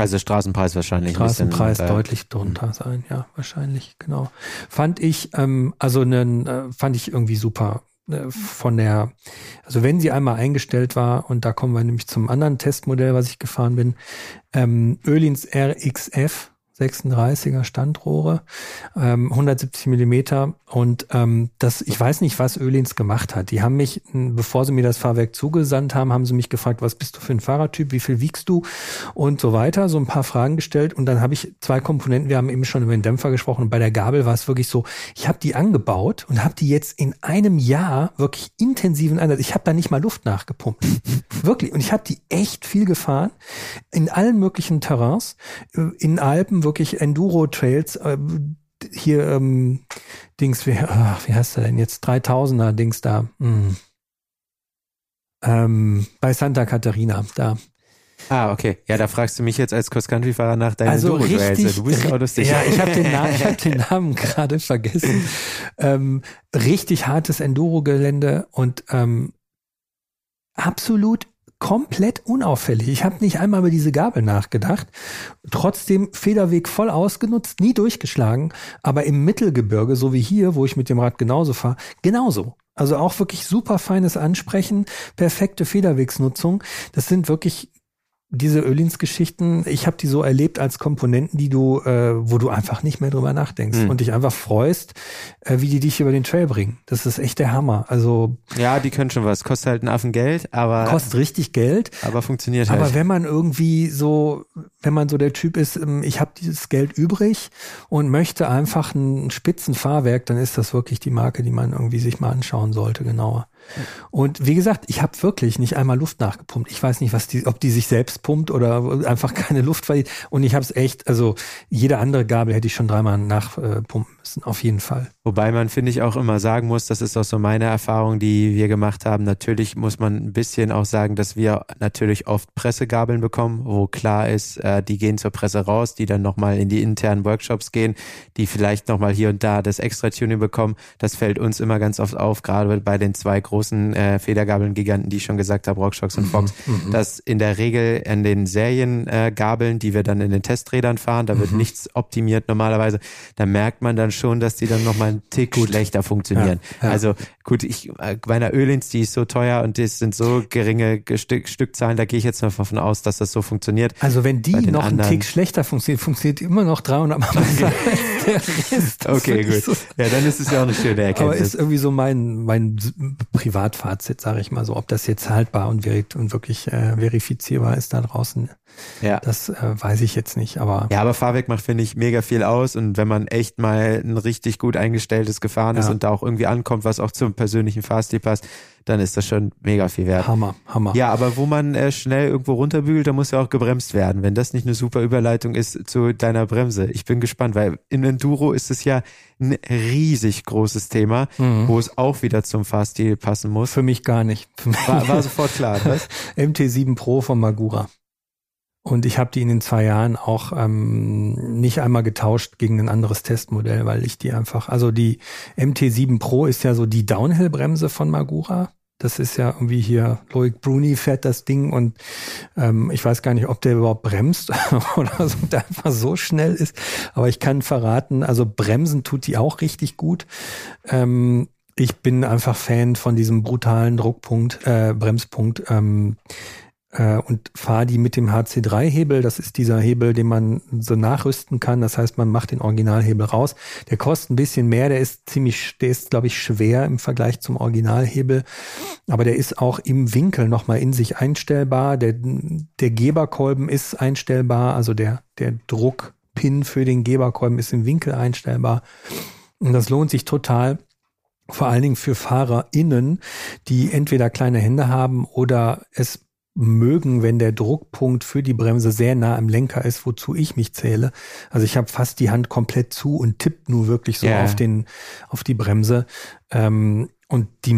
also Straßenpreis wahrscheinlich. Straßenpreis bisschen, deutlich drunter mhm. sein, ja, wahrscheinlich, genau. Fand ich, ähm, also einen, äh, fand ich irgendwie super äh, von der, also wenn sie einmal eingestellt war, und da kommen wir nämlich zum anderen Testmodell, was ich gefahren bin, ähm, Ölins RXF, 36er Standrohre, ähm, 170 Millimeter. Und ähm, das, ich weiß nicht, was Ölins gemacht hat. Die haben mich, bevor sie mir das Fahrwerk zugesandt haben, haben sie mich gefragt, was bist du für ein Fahrertyp, wie viel wiegst du? Und so weiter, so ein paar Fragen gestellt. Und dann habe ich zwei Komponenten, wir haben eben schon über den Dämpfer gesprochen und bei der Gabel war es wirklich so, ich habe die angebaut und habe die jetzt in einem Jahr wirklich intensiven Einsatz, ich habe da nicht mal Luft nachgepumpt, (laughs) wirklich. Und ich habe die echt viel gefahren in allen möglichen Terrains, äh, in Alpen wirklich Enduro-Trails, äh, hier ähm, Dings, wie, ach, wie heißt der denn jetzt? 3000er Dings da. Hm. Ähm, bei Santa Catarina, da. Ah, okay. Ja, da fragst du mich jetzt als Cross-Country-Fahrer nach deinen also richtig, Du bist auch lustig. Ja, ich habe den, Namen, ich hab (laughs) den Namen gerade vergessen. Ähm, richtig hartes Enduro-Gelände und ähm, absolut komplett unauffällig. Ich habe nicht einmal über diese Gabel nachgedacht. Trotzdem Federweg voll ausgenutzt, nie durchgeschlagen, aber im Mittelgebirge, so wie hier, wo ich mit dem Rad genauso fahre, genauso. Also auch wirklich super feines Ansprechen, perfekte Federwegsnutzung. Das sind wirklich diese Ölins-Geschichten, ich habe die so erlebt als Komponenten, die du, äh, wo du einfach nicht mehr drüber nachdenkst mhm. und dich einfach freust, äh, wie die dich über den Trail bringen. Das ist echt der Hammer. Also ja, die können schon was. Kostet halt einen Affen Geld, aber kostet richtig Geld. Aber funktioniert halt. Aber wenn man irgendwie so, wenn man so der Typ ist, ähm, ich habe dieses Geld übrig und möchte einfach ein Spitzenfahrwerk, dann ist das wirklich die Marke, die man irgendwie sich mal anschauen sollte, genauer. Und wie gesagt, ich habe wirklich nicht einmal Luft nachgepumpt. Ich weiß nicht, was die, ob die sich selbst pumpt oder einfach (laughs) keine Luft verliert. Und ich habe es echt, also jede andere Gabel hätte ich schon dreimal nachpumpen müssen, auf jeden Fall. Wobei man, finde ich, auch immer sagen muss, das ist auch so meine Erfahrung, die wir gemacht haben. Natürlich muss man ein bisschen auch sagen, dass wir natürlich oft Pressegabeln bekommen, wo klar ist, äh, die gehen zur Presse raus, die dann nochmal in die internen Workshops gehen, die vielleicht nochmal hier und da das Extra-Tuning bekommen. Das fällt uns immer ganz oft auf, gerade bei den zwei großen äh, Federgabeln-Giganten, die ich schon gesagt habe, Rockshox und Fox, mhm, mhm, dass in der Regel an den Seriengabeln, äh, die wir dann in den Testrädern fahren, da wird mhm. nichts optimiert normalerweise, da merkt man dann schon, dass die dann nochmal einen Tick gut. schlechter funktionieren. Ja, ja. Also gut, ich meiner Ölins, die ist so teuer und das sind so geringe Stück, Stückzahlen, da gehe ich jetzt mal davon aus, dass das so funktioniert. Also wenn die noch anderen, einen Tick schlechter funktioniert, funktioniert immer noch 300 Mal besser Okay, gut. So. Ja, dann ist es ja auch eine schöne Erkenntnis. Aber ist irgendwie so mein, mein Privatfazit, sage ich mal so, ob das jetzt haltbar und, und wirklich äh, verifizierbar ist da draußen. Ja. Das äh, weiß ich jetzt nicht, aber. Ja, aber Fahrwerk macht, finde ich, mega viel aus und wenn man echt mal ein richtig gut eingestelltes gefahren ist ja. und da auch irgendwie ankommt, was auch zum persönlichen Fahrstil passt, dann ist das schon mega viel wert. Hammer, Hammer. Ja, aber wo man äh, schnell irgendwo runterbügelt, da muss ja auch gebremst werden. Wenn das nicht eine super Überleitung ist zu deiner Bremse. Ich bin gespannt, weil in Enduro ist es ja ein riesig großes Thema, mhm. wo es auch wieder zum Fahrstil passen muss. Für mich gar nicht. War, war sofort klar, (laughs) was? MT7 Pro von Magura. Und ich habe die in den zwei Jahren auch ähm, nicht einmal getauscht gegen ein anderes Testmodell, weil ich die einfach, also die MT7 Pro ist ja so die Downhill-Bremse von Magura. Das ist ja irgendwie hier, Loic Bruni fährt das Ding und ähm, ich weiß gar nicht, ob der überhaupt bremst (laughs) oder so, der einfach so schnell ist. Aber ich kann verraten, also bremsen tut die auch richtig gut. Ähm, ich bin einfach Fan von diesem brutalen Druckpunkt, äh, Bremspunkt. Ähm, äh, und fahre die mit dem HC3-Hebel. Das ist dieser Hebel, den man so nachrüsten kann. Das heißt, man macht den Originalhebel raus. Der kostet ein bisschen mehr. Der ist ziemlich, der ist, glaube ich, schwer im Vergleich zum Originalhebel. Aber der ist auch im Winkel nochmal in sich einstellbar. Der, der Geberkolben ist einstellbar. Also der, der Druckpin für den Geberkolben ist im Winkel einstellbar. Und das lohnt sich total vor allen Dingen für FahrerInnen, die entweder kleine Hände haben oder es mögen, wenn der Druckpunkt für die Bremse sehr nah am Lenker ist, wozu ich mich zähle. Also ich habe fast die Hand komplett zu und tippt nur wirklich so yeah. auf den auf die Bremse. Ähm, und die,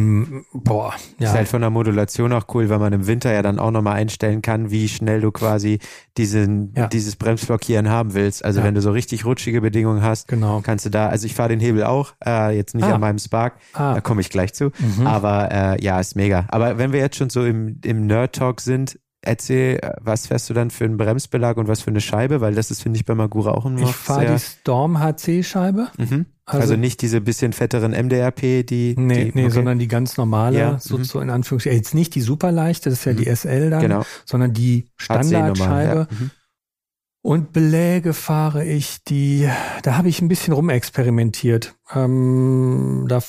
boah, ja. Ist halt von der Modulation auch cool, weil man im Winter ja dann auch nochmal einstellen kann, wie schnell du quasi diesen, ja. dieses Bremsblockieren haben willst. Also ja. wenn du so richtig rutschige Bedingungen hast, genau. kannst du da, also ich fahre den Hebel auch, äh, jetzt nicht ah. an meinem Spark, ah. da komme ich gleich zu. Mhm. Aber äh, ja, ist mega. Aber wenn wir jetzt schon so im, im Nerd-Talk sind, erzähl, was fährst du dann für einen Bremsbelag und was für eine Scheibe? Weil das ist, finde ich, bei Magura auch immer Ich fahre die Storm HC-Scheibe. Mhm. Also, also, nicht diese bisschen fetteren MDRP, die. Nee, die, nee, okay. sondern die ganz normale, ja. so, mhm. so in Anführungszeichen. Jetzt nicht die superleichte, das ist ja mhm. die SL dann, genau. sondern die Standardscheibe. Ja. Mhm. Und Beläge fahre ich die, da habe ich ein bisschen rumexperimentiert. Ähm, da,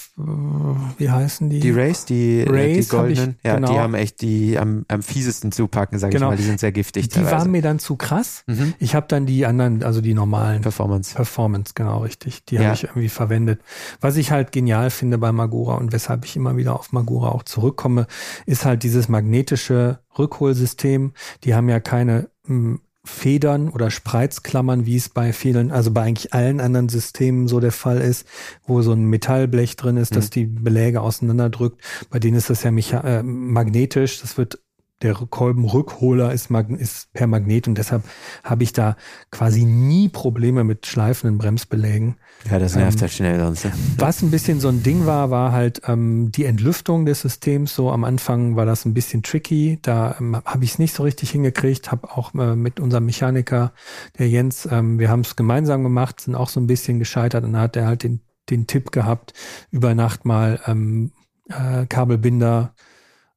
wie heißen die? Die Race, die, äh, Race die goldenen, ich, ja, genau. die haben echt die am, am fiesesten zupacken, sage genau. ich mal. Die sind sehr giftig. Die teilweise. waren mir dann zu krass. Mhm. Ich habe dann die anderen, also die normalen Performance. Performance, genau richtig. Die ja. habe ich irgendwie verwendet. Was ich halt genial finde bei Magura und weshalb ich immer wieder auf Magura auch zurückkomme, ist halt dieses magnetische Rückholsystem. Die haben ja keine hm, Federn oder Spreizklammern, wie es bei vielen, also bei eigentlich allen anderen Systemen so der Fall ist, wo so ein Metallblech drin ist, mhm. das die Beläge auseinanderdrückt. Bei denen ist das ja äh, magnetisch. Das wird der Kolbenrückholer ist, ist per Magnet und deshalb habe ich da quasi nie Probleme mit schleifenden Bremsbelägen. Ja, das nervt ähm, halt schnell sonst. Was ein bisschen so ein Ding war, war halt ähm, die Entlüftung des Systems. So am Anfang war das ein bisschen tricky. Da ähm, habe ich es nicht so richtig hingekriegt. Habe auch äh, mit unserem Mechaniker, der Jens, ähm, wir haben es gemeinsam gemacht, sind auch so ein bisschen gescheitert und dann hat er halt den, den Tipp gehabt, über Nacht mal ähm, äh, Kabelbinder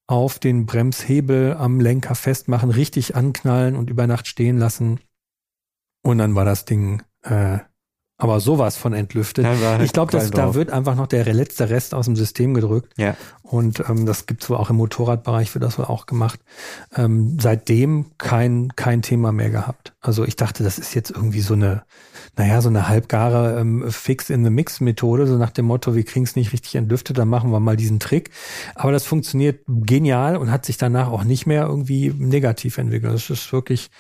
auf den Bremshebel am Lenker festmachen, richtig anknallen und über Nacht stehen lassen. Und dann war das Ding äh, aber sowas von entlüftet. Ich glaube, da wird einfach noch der letzte Rest aus dem System gedrückt. Ja. Und ähm, das gibt's wohl auch im Motorradbereich, wird das wohl auch gemacht. Ähm, seitdem kein, kein Thema mehr gehabt. Also ich dachte, das ist jetzt irgendwie so eine, naja, so eine halbgare ähm, Fix-in-the-Mix-Methode, so nach dem Motto, wir kriegen es nicht richtig entlüftet, dann machen wir mal diesen Trick. Aber das funktioniert genial und hat sich danach auch nicht mehr irgendwie negativ entwickelt. Das ist wirklich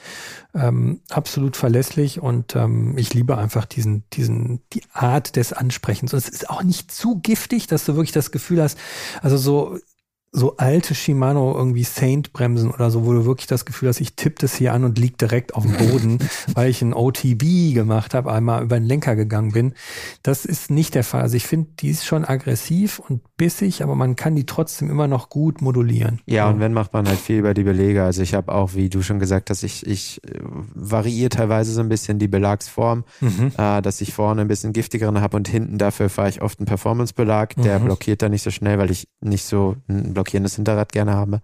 ähm, absolut verlässlich und ähm, ich liebe einfach diesen, diesen, die Art des Ansprechens. Und es ist auch nicht zu giftig, dass du wirklich das Gefühl hast, also so so alte Shimano irgendwie Saint Bremsen oder so, wo du wirklich das Gefühl hast, ich tippe das hier an und liegt direkt auf dem Boden, (laughs) weil ich ein OTB gemacht habe, einmal über den Lenker gegangen bin. Das ist nicht der Fall. Also ich finde, die ist schon aggressiv und bissig, aber man kann die trotzdem immer noch gut modulieren. Ja, und wenn macht man halt viel über die Belege. Also ich habe auch, wie du schon gesagt hast, ich, ich äh, variiere teilweise so ein bisschen die Belagsform, mhm. äh, dass ich vorne ein bisschen giftigeren habe und hinten dafür fahre ich oft einen Performance-Belag. Der mhm. blockiert da nicht so schnell, weil ich nicht so einen blockierendes Hinterrad gerne habe.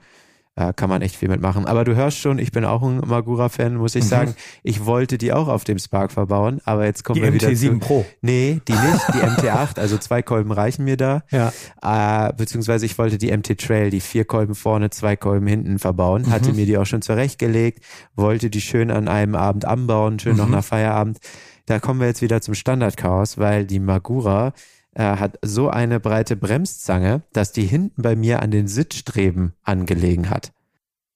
Äh, kann man echt viel mitmachen. Aber du hörst schon, ich bin auch ein Magura-Fan, muss ich mhm. sagen. Ich wollte die auch auf dem Spark verbauen, aber jetzt kommen die wir wieder MT7 zu. Pro. Nee, die nicht, die MT8, also zwei Kolben reichen mir da. Ja. Äh, beziehungsweise ich wollte die MT Trail, die vier Kolben vorne, zwei Kolben hinten verbauen. Hatte mhm. mir die auch schon zurechtgelegt, wollte die schön an einem Abend anbauen, schön mhm. noch nach Feierabend. Da kommen wir jetzt wieder zum Standardchaos, weil die Magura äh, hat so eine breite Bremszange, dass die hinten bei mir an den Sitzstreben angelegen hat.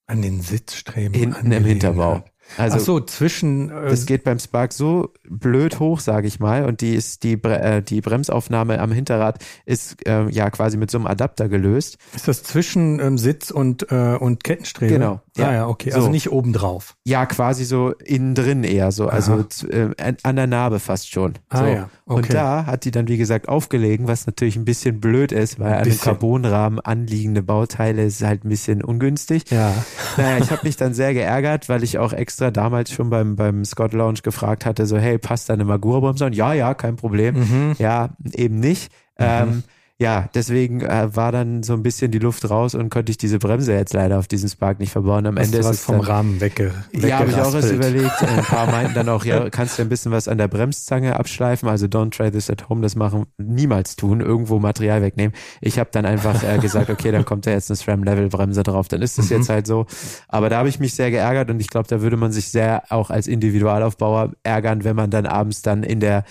An den Sitzstreben? Hinten im Hinterbau. Hat. Also, Ach so, zwischen. Äh, das geht beim Spark so blöd hoch, sage ich mal, und die ist die äh, die Bremsaufnahme am Hinterrad ist äh, ja quasi mit so einem Adapter gelöst. Ist das zwischen ähm, Sitz und äh, und Kettenstrebe? Genau. Ja, ah, ja, okay. Also so. nicht obendrauf. Ja, quasi so innen drin eher so, also äh, an der Narbe fast schon. Ah, so. ja. Okay. Und da hat die dann wie gesagt aufgelegen, was natürlich ein bisschen blöd ist, weil an einem Carbonrahmen anliegende Bauteile ist halt ein bisschen ungünstig. Ja. Naja, ich habe mich dann sehr geärgert, weil ich auch extra (laughs) damals schon beim beim Scott Lounge gefragt hatte, so hey, passt da eine Magura-Bremse? Und ja, ja, kein Problem. Mhm. Ja, eben nicht. Mhm. Ähm, ja, deswegen äh, war dann so ein bisschen die Luft raus und konnte ich diese Bremse jetzt leider auf diesem Spark nicht verbauen. Am Hast Ende ist was es vom dann, Rahmen wegge ja, habe ich auch erst überlegt. Ein (laughs) paar meinten dann auch, ja, kannst du ein bisschen was an der Bremszange abschleifen. Also don't try this at home, das machen, niemals tun, irgendwo Material wegnehmen. Ich habe dann einfach äh, gesagt, okay, dann kommt da jetzt eine SRAM-Level-Bremse drauf, dann ist das Mhm. jetzt halt so. Aber da habe ich mich sehr geärgert und ich glaube, da würde man sich sehr auch als Individualaufbauer ärgern, wenn man dann abends dann in der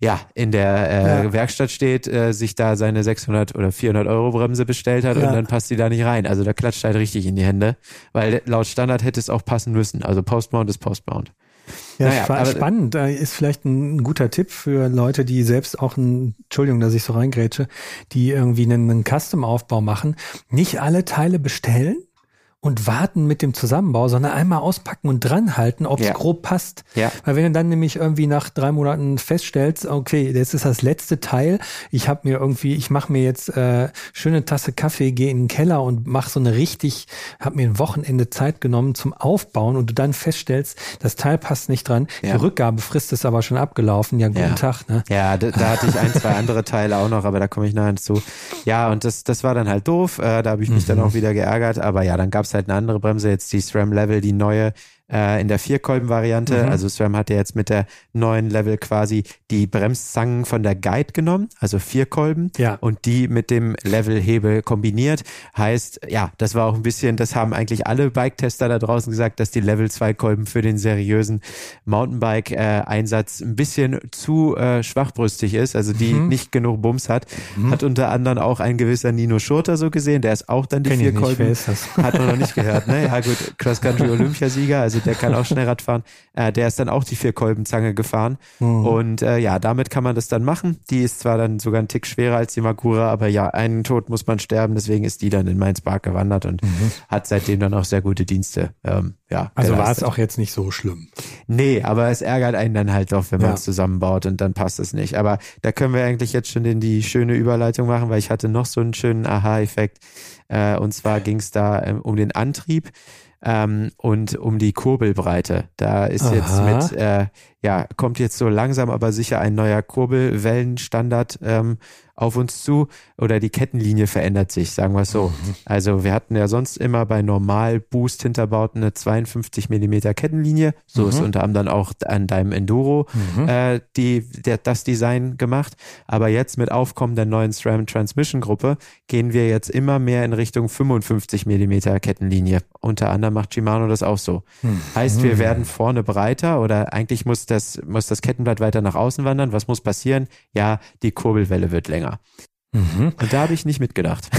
ja, in der äh, Ja. Werkstatt steht, äh, sich da seine 600 oder 400 Euro Bremse bestellt hat Ja. und dann passt die da nicht rein. Also da klatscht halt richtig in die Hände, weil laut Standard hätte es auch passen müssen. Also Postmount ist Postmount. Ja, Naja, spa spannend. Da ist vielleicht ein guter Tipp für Leute, die selbst auch ein, Entschuldigung, dass ich so reingrätsche, die irgendwie einen, einen Custom-Aufbau machen. Nicht alle Teile bestellen und warten mit dem Zusammenbau, sondern einmal auspacken und dranhalten, ob es Ja. grob passt. Ja. Weil wenn du dann nämlich irgendwie nach drei Monaten feststellst, okay, das ist das letzte Teil, ich habe mir irgendwie, ich mache mir jetzt äh, schöne Tasse Kaffee, gehe in den Keller und mache so eine richtig, habe mir ein Wochenende Zeit genommen zum Aufbauen und du dann feststellst, das Teil passt nicht dran, Ja. die Rückgabefrist ist aber schon abgelaufen, ja guten. Tag, ne? Ja, da, da hatte ich ein, zwei andere Teile auch noch, aber da komme ich nachher zu. Ja, und das, das war dann halt doof. Äh, da habe ich mich dann auch wieder geärgert. Aber ja, dann gab es halt eine andere Bremse, jetzt die SRAM Level, die neue äh, in der Vierkolben-Variante. Also SRAM hat ja jetzt mit der neuen Level quasi die Bremszangen von der Guide genommen, also Vierkolben, Ja. und die mit dem Level-Hebel kombiniert. Heißt, ja, das war auch ein bisschen, das haben eigentlich alle Bike-Tester da draußen gesagt, dass die Level 2 Kolben für den seriösen Mountainbike-Einsatz ein bisschen zu äh, schwachbrüstig ist, also die Mhm. nicht genug Bums hat. Hat unter anderem auch ein gewisser Nino Schurter so gesehen, der ist auch dann die Kenn ich vier nicht, Kolben. wer ist das? Hat man noch nicht gehört, ne? Ja gut, Cross-Country-Olympiasieger, (laughs) also der kann auch (laughs) schnell Rad fahren. Äh, der ist dann auch die Vierkolbenzange gefahren. Mhm. Und äh, ja, damit kann man das dann machen. Die ist zwar dann sogar ein Tick schwerer als die Magura, aber ja, einen Tod muss man sterben, deswegen ist die dann in Mainz Park gewandert und hat seitdem dann auch sehr gute Dienste. Ähm, ja, Mhm. Also war es auch jetzt nicht so schlimm. Nee, aber es ärgert einen dann halt doch, wenn man Ja. es zusammenbaut und dann passt es nicht. Aber da können wir eigentlich jetzt schon in die schöne Überleitung machen, weil ich hatte noch so einen schönen Aha-Effekt. Äh, und zwar ging es da ähm, um den Antrieb ähm, und um die Kurbelbreite. Da ist jetzt Aha. mit, äh, ja, kommt jetzt so langsam aber sicher ein neuer Kurbelwellenstandard ähm, auf uns zu oder die Kettenlinie verändert sich, sagen wir es so. Also wir hatten ja sonst immer bei normal Boost Hinterbauten eine 52 Millimeter Kettenlinie. So ist unter anderem dann auch an deinem Enduro äh, die, der, das Design gemacht. Aber jetzt mit Aufkommen der neuen SRAM Transmission Gruppe gehen wir jetzt immer mehr in Richtung 55 Millimeter Kettenlinie. Unter anderem macht Shimano das auch so. Heißt, wir werden vorne breiter oder eigentlich muss das, muss das Kettenblatt weiter nach außen wandern. Was muss passieren? Ja, die Kurbelwelle wird länger. Mhm. Und da habe ich nicht mitgedacht. (laughs)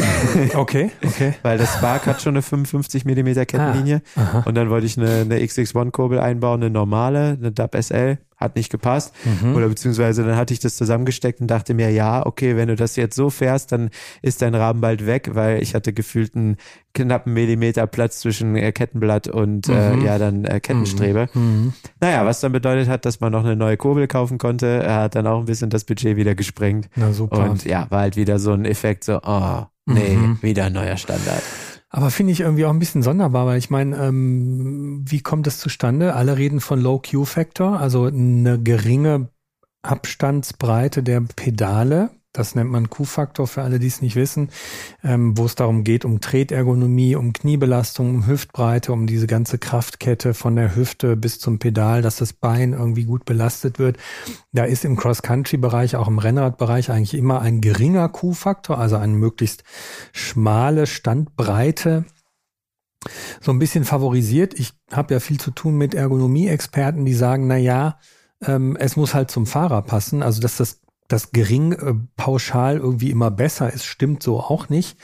Okay, okay. Weil das Spark hat schon eine 55 Millimeter Kettenlinie. Ah, und dann wollte ich eine, eine XX1-Kurbel einbauen, eine normale, eine DAP SL. Hat nicht gepasst. Mhm. Oder beziehungsweise dann hatte ich das zusammengesteckt und dachte mir, ja, okay, wenn du das jetzt so fährst, dann ist dein Rahmen bald weg, weil ich hatte gefühlt einen knappen Millimeter Platz zwischen äh, Kettenblatt und äh, Mhm. ja dann äh, Kettenstrebe. Mhm. Naja, was dann bedeutet hat, dass man noch eine neue Kurbel kaufen konnte. Er hat dann auch ein bisschen das Budget wieder gesprengt. Na super. Und ja, war halt wieder so ein Effekt, so, oh, nee, Mhm. wieder ein neuer Standard. Aber finde ich irgendwie auch ein bisschen sonderbar, weil ich meine, ähm, wie kommt das zustande? Alle reden von Low Q-Factor, also eine geringe Abstandsbreite der Pedale. Das nennt man Q-Faktor für alle, die es nicht wissen, ähm, wo es darum geht, um Tretergonomie, um Kniebelastung, um Hüftbreite, um diese ganze Kraftkette von der Hüfte bis zum Pedal, dass das Bein irgendwie gut belastet wird. Da ist im Cross-Country-Bereich, auch im Rennradbereich eigentlich immer ein geringer Q-Faktor, also eine möglichst schmale Standbreite so ein bisschen favorisiert. Ich habe ja viel zu tun mit Ergonomie-Experten, die sagen, na ja, ähm, es muss halt zum Fahrer passen. Also dass das das gering äh, pauschal irgendwie immer besser ist, stimmt so auch nicht.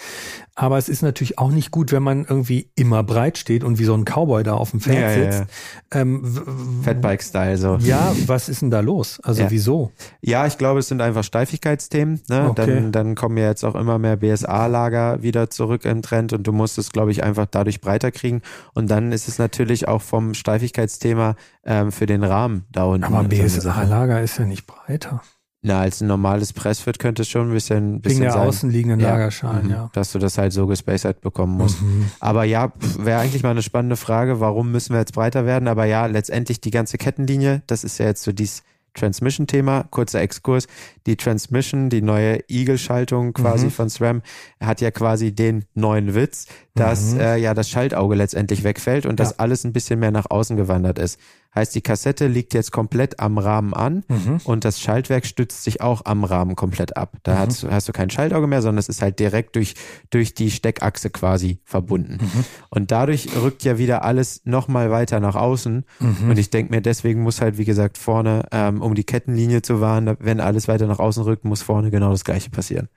Aber es ist natürlich auch nicht gut, wenn man irgendwie immer breit steht und wie so ein Cowboy da auf dem Feld Ja, ja, sitzt. Ähm, w- w- Fatbike-Style so. ja, was ist denn da los? Also Ja. wieso? Ja, ich glaube, es sind einfach Steifigkeitsthemen. Ne? Okay. Dann, dann kommen ja jetzt auch immer mehr BSA-Lager wieder zurück im Trend und du musst es, glaube ich, einfach dadurch breiter kriegen. Und dann ist es natürlich auch vom Steifigkeitsthema ähm, für den Rahmen da unten. Aber. BSA-Lager ist ja nicht breiter. Na, als ein normales Pressfit könnte es schon ein bisschen, Wegen bisschen der sein. außenliegenden Ja. Lagerschalen, Mhm. ja. Dass du das halt so gespaced bekommen musst. Mhm. Aber ja, wäre eigentlich mal eine spannende Frage, warum müssen wir jetzt breiter werden? Aber ja, letztendlich die ganze Kettenlinie, das ist ja jetzt so dieses Transmission-Thema, kurzer Exkurs, die Transmission, die neue Eagle-Schaltung quasi mhm. von SRAM, hat ja quasi den neuen Witz, dass mhm. äh, ja das Schaltauge letztendlich wegfällt und ja. dass alles ein bisschen mehr nach außen gewandert ist. Heißt, die Kassette liegt jetzt komplett am Rahmen an mhm. und das Schaltwerk stützt sich auch am Rahmen komplett ab. Da mhm. hast, hast, du kein Schaltauge mehr, sondern es ist halt direkt durch, durch die Steckachse quasi verbunden. Mhm. Und dadurch rückt ja wieder alles nochmal weiter nach außen. Mhm. Und ich denke mir, deswegen muss halt, wie gesagt, vorne, ähm, um die Kettenlinie zu wahren, wenn alles weiter nach außen rückt, muss vorne genau das gleiche passieren.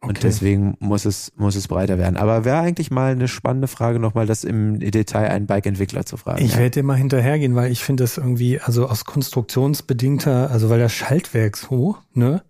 Okay. Und deswegen muss es, muss es breiter werden. Aber wäre eigentlich mal eine spannende Frage, nochmal das im Detail einen Bike-Entwickler zu fragen. Ich ja. werde immer hinterhergehen, weil ich finde das irgendwie, also aus konstruktionsbedingter, also weil das Schaltwerk so, ne,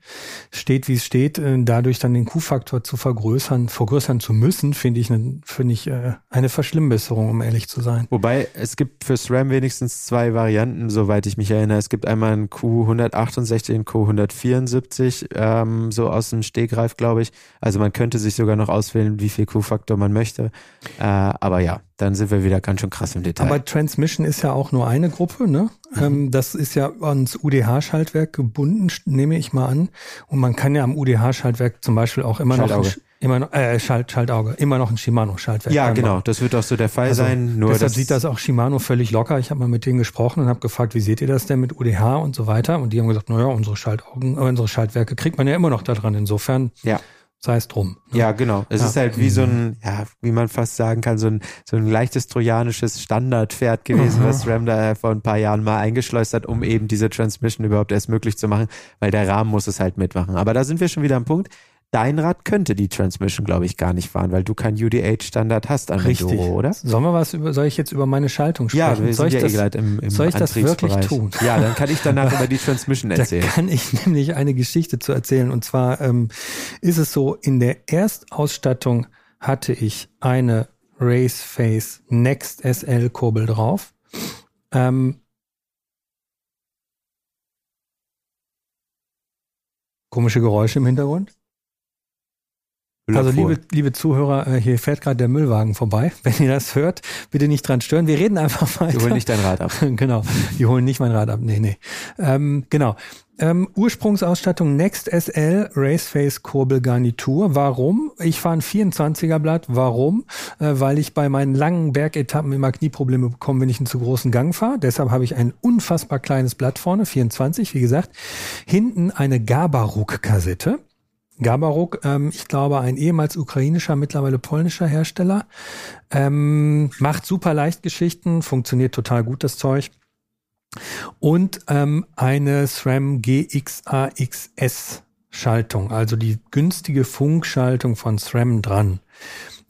steht wie es steht, äh, dadurch dann den Q-Faktor zu vergrößern, vergrößern zu müssen, finde ich, finde ich äh, eine Verschlimmbesserung, um ehrlich zu sein. Wobei, es gibt für SRAM wenigstens zwei Varianten, soweit ich mich erinnere. Es gibt einmal ein Q168 und Q174, ähm, so aus dem Stegreif, glaube ich. Also man könnte sich sogar noch auswählen, wie viel Q-Faktor man möchte. Äh, aber ja, dann sind wir wieder ganz schön krass im Detail. Aber Transmission ist ja auch nur eine Gruppe, ne? Mhm. Ähm, das ist ja ans UDH-Schaltwerk gebunden, nehme ich mal an. Und man kann ja am UDH-Schaltwerk zum Beispiel auch immer noch ein, immer noch, äh, Schalt, Schaltauge, immer noch ein Shimano-Schaltwerk. Ja, genau, machen. das wird auch so der Fall also, sein. Nur deshalb sieht das auch Shimano völlig locker. Ich habe mal mit denen gesprochen und habe gefragt, wie seht ihr das denn mit UDH und so weiter? Und die haben gesagt, naja, unsere Schaltaugen, äh, unsere Schaltwerke kriegt man ja immer noch da dran. Insofern ja sei es drum. Ne? Ja, genau. Es ja. ist halt wie so ein, ja, wie man fast sagen kann, so ein, so ein leichtes trojanisches Standardpferd gewesen, mhm. was Ram da vor ein paar Jahren mal eingeschleust hat, um eben diese Transmission überhaupt erst möglich zu machen, weil der Rahmen muss es halt mitmachen. Aber da sind wir schon wieder am Punkt. Dein Rad könnte die Transmission, glaube ich, gar nicht fahren, weil du kein UDH-Standard hast an Richtig. Enduro, oder? Sollen wir was über, soll ich jetzt über meine Schaltung sprechen? Ja, wir soll sind ich ja das, eh im, im Soll ich das wirklich tun? Ja, dann kann ich danach (laughs) über die Transmission erzählen. Da kann ich nämlich eine Geschichte zu erzählen. Und zwar ähm, ist es so, in der Erstausstattung hatte ich eine Raceface Next SL Kurbel drauf. Ähm, komische Geräusche im Hintergrund. Also liebe, liebe Zuhörer, äh, hier fährt gerade der Müllwagen vorbei. (laughs) Wenn ihr das hört, bitte nicht dran stören. Wir reden einfach (laughs) weiter. Die holen nicht dein Rad ab. (laughs) genau, die holen nicht mein Rad ab. Nee, nee. Ähm, genau. Ähm, Ursprungsausstattung Next SL Raceface Kurbel Garnitur. Warum? Ich fahre ein 24er Blatt. Warum? Äh, weil ich bei meinen langen Bergetappen immer Knieprobleme bekomme, wenn ich einen zu großen Gang fahre. Deshalb habe ich ein unfassbar kleines Blatt vorne, 24, wie gesagt. Hinten eine Gabaruk-Kassette. Gabaruk, ähm, ich glaube, ein ehemals ukrainischer, mittlerweile polnischer Hersteller. Ähm, macht super Leichtgeschichten, funktioniert total gut, das Zeug. Und ähm, eine SRAM GXAXS Schaltung, also die günstige Funkschaltung von SRAM dran.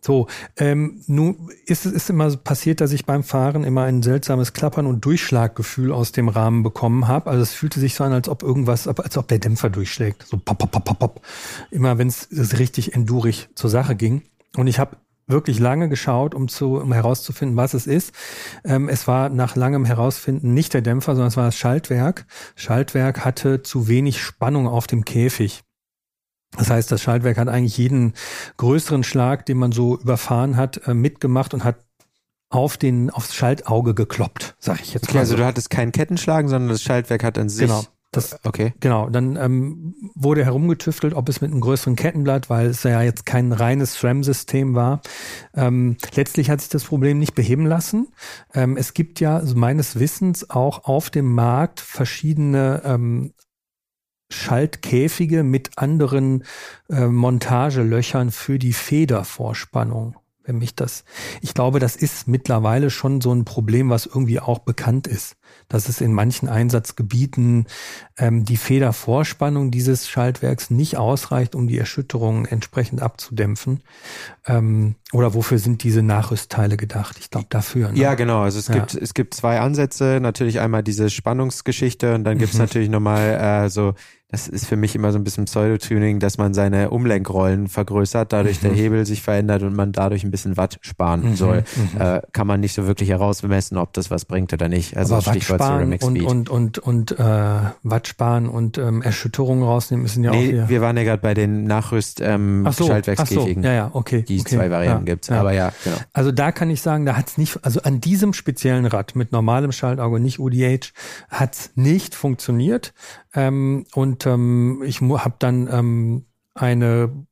So, ähm, nun ist es ist immer passiert, dass ich beim Fahren immer ein seltsames Klappern und Durchschlaggefühl aus dem Rahmen bekommen habe. Also es fühlte sich so an, als ob irgendwas, als ob der Dämpfer durchschlägt. So pop, pop, pop, pop, pop. Immer wenn es richtig endurig zur Sache ging. Und ich habe wirklich lange geschaut, um zu um herauszufinden, was es ist. Ähm, es war nach langem Herausfinden nicht der Dämpfer, sondern es war das Schaltwerk. Schaltwerk hatte zu wenig Spannung auf dem Käfig. Das heißt, das Schaltwerk hat eigentlich jeden größeren Schlag, den man so überfahren hat, äh, mitgemacht und hat auf den aufs Schaltauge gekloppt, sag ich jetzt okay, mal. Also so. du hattest keinen Kettenschlagen, sondern das Schaltwerk hat an sich. Genau. Das, okay. Genau, dann ähm, wurde herumgetüftelt, ob es mit einem größeren Kettenblatt, weil es ja jetzt kein reines SRAM-System war. Ähm, letztlich hat sich das Problem nicht beheben lassen. Ähm, es gibt ja also meines Wissens auch auf dem Markt verschiedene ähm, Schaltkäfige mit anderen äh, Montagelöchern für die Federvorspannung. Wenn mich das, ich glaube, das ist mittlerweile schon so ein Problem, was irgendwie auch bekannt ist dass es in manchen Einsatzgebieten ähm, die Federvorspannung dieses Schaltwerks nicht ausreicht, um die Erschütterungen entsprechend abzudämpfen. Ähm, oder wofür sind diese Nachrüstteile gedacht? Ich glaube dafür. Ne? Ja, genau. Also es ja. gibt es gibt zwei Ansätze. Natürlich einmal diese Spannungsgeschichte und dann gibt es mhm. natürlich nochmal äh, so das ist für mich immer so ein bisschen Pseudo-Tuning, dass man seine Umlenkrollen vergrößert, dadurch mhm. der Hebel sich verändert und man dadurch ein bisschen Watt sparen mhm. soll. Mhm. Äh, kann man nicht so wirklich herausmessen, ob das was bringt oder nicht. Also Aber Stichwort sparen und, und, und, und äh, Watt sparen und ähm, Erschütterungen rausnehmen müssen ja nee, auch hier. wir waren ja gerade bei den Nachrüst ähm, ach so, Schaltwerkskäfigen. So, ja, ja, okay. Die okay, zwei Varianten ja, gibt's. Ja. Aber ja, genau. Also da kann ich sagen, da hat's nicht, also an diesem speziellen Rad mit normalem Schaltauge, nicht UDH, hat's nicht funktioniert. Ähm, und ähm, ich habe dann ähm, eine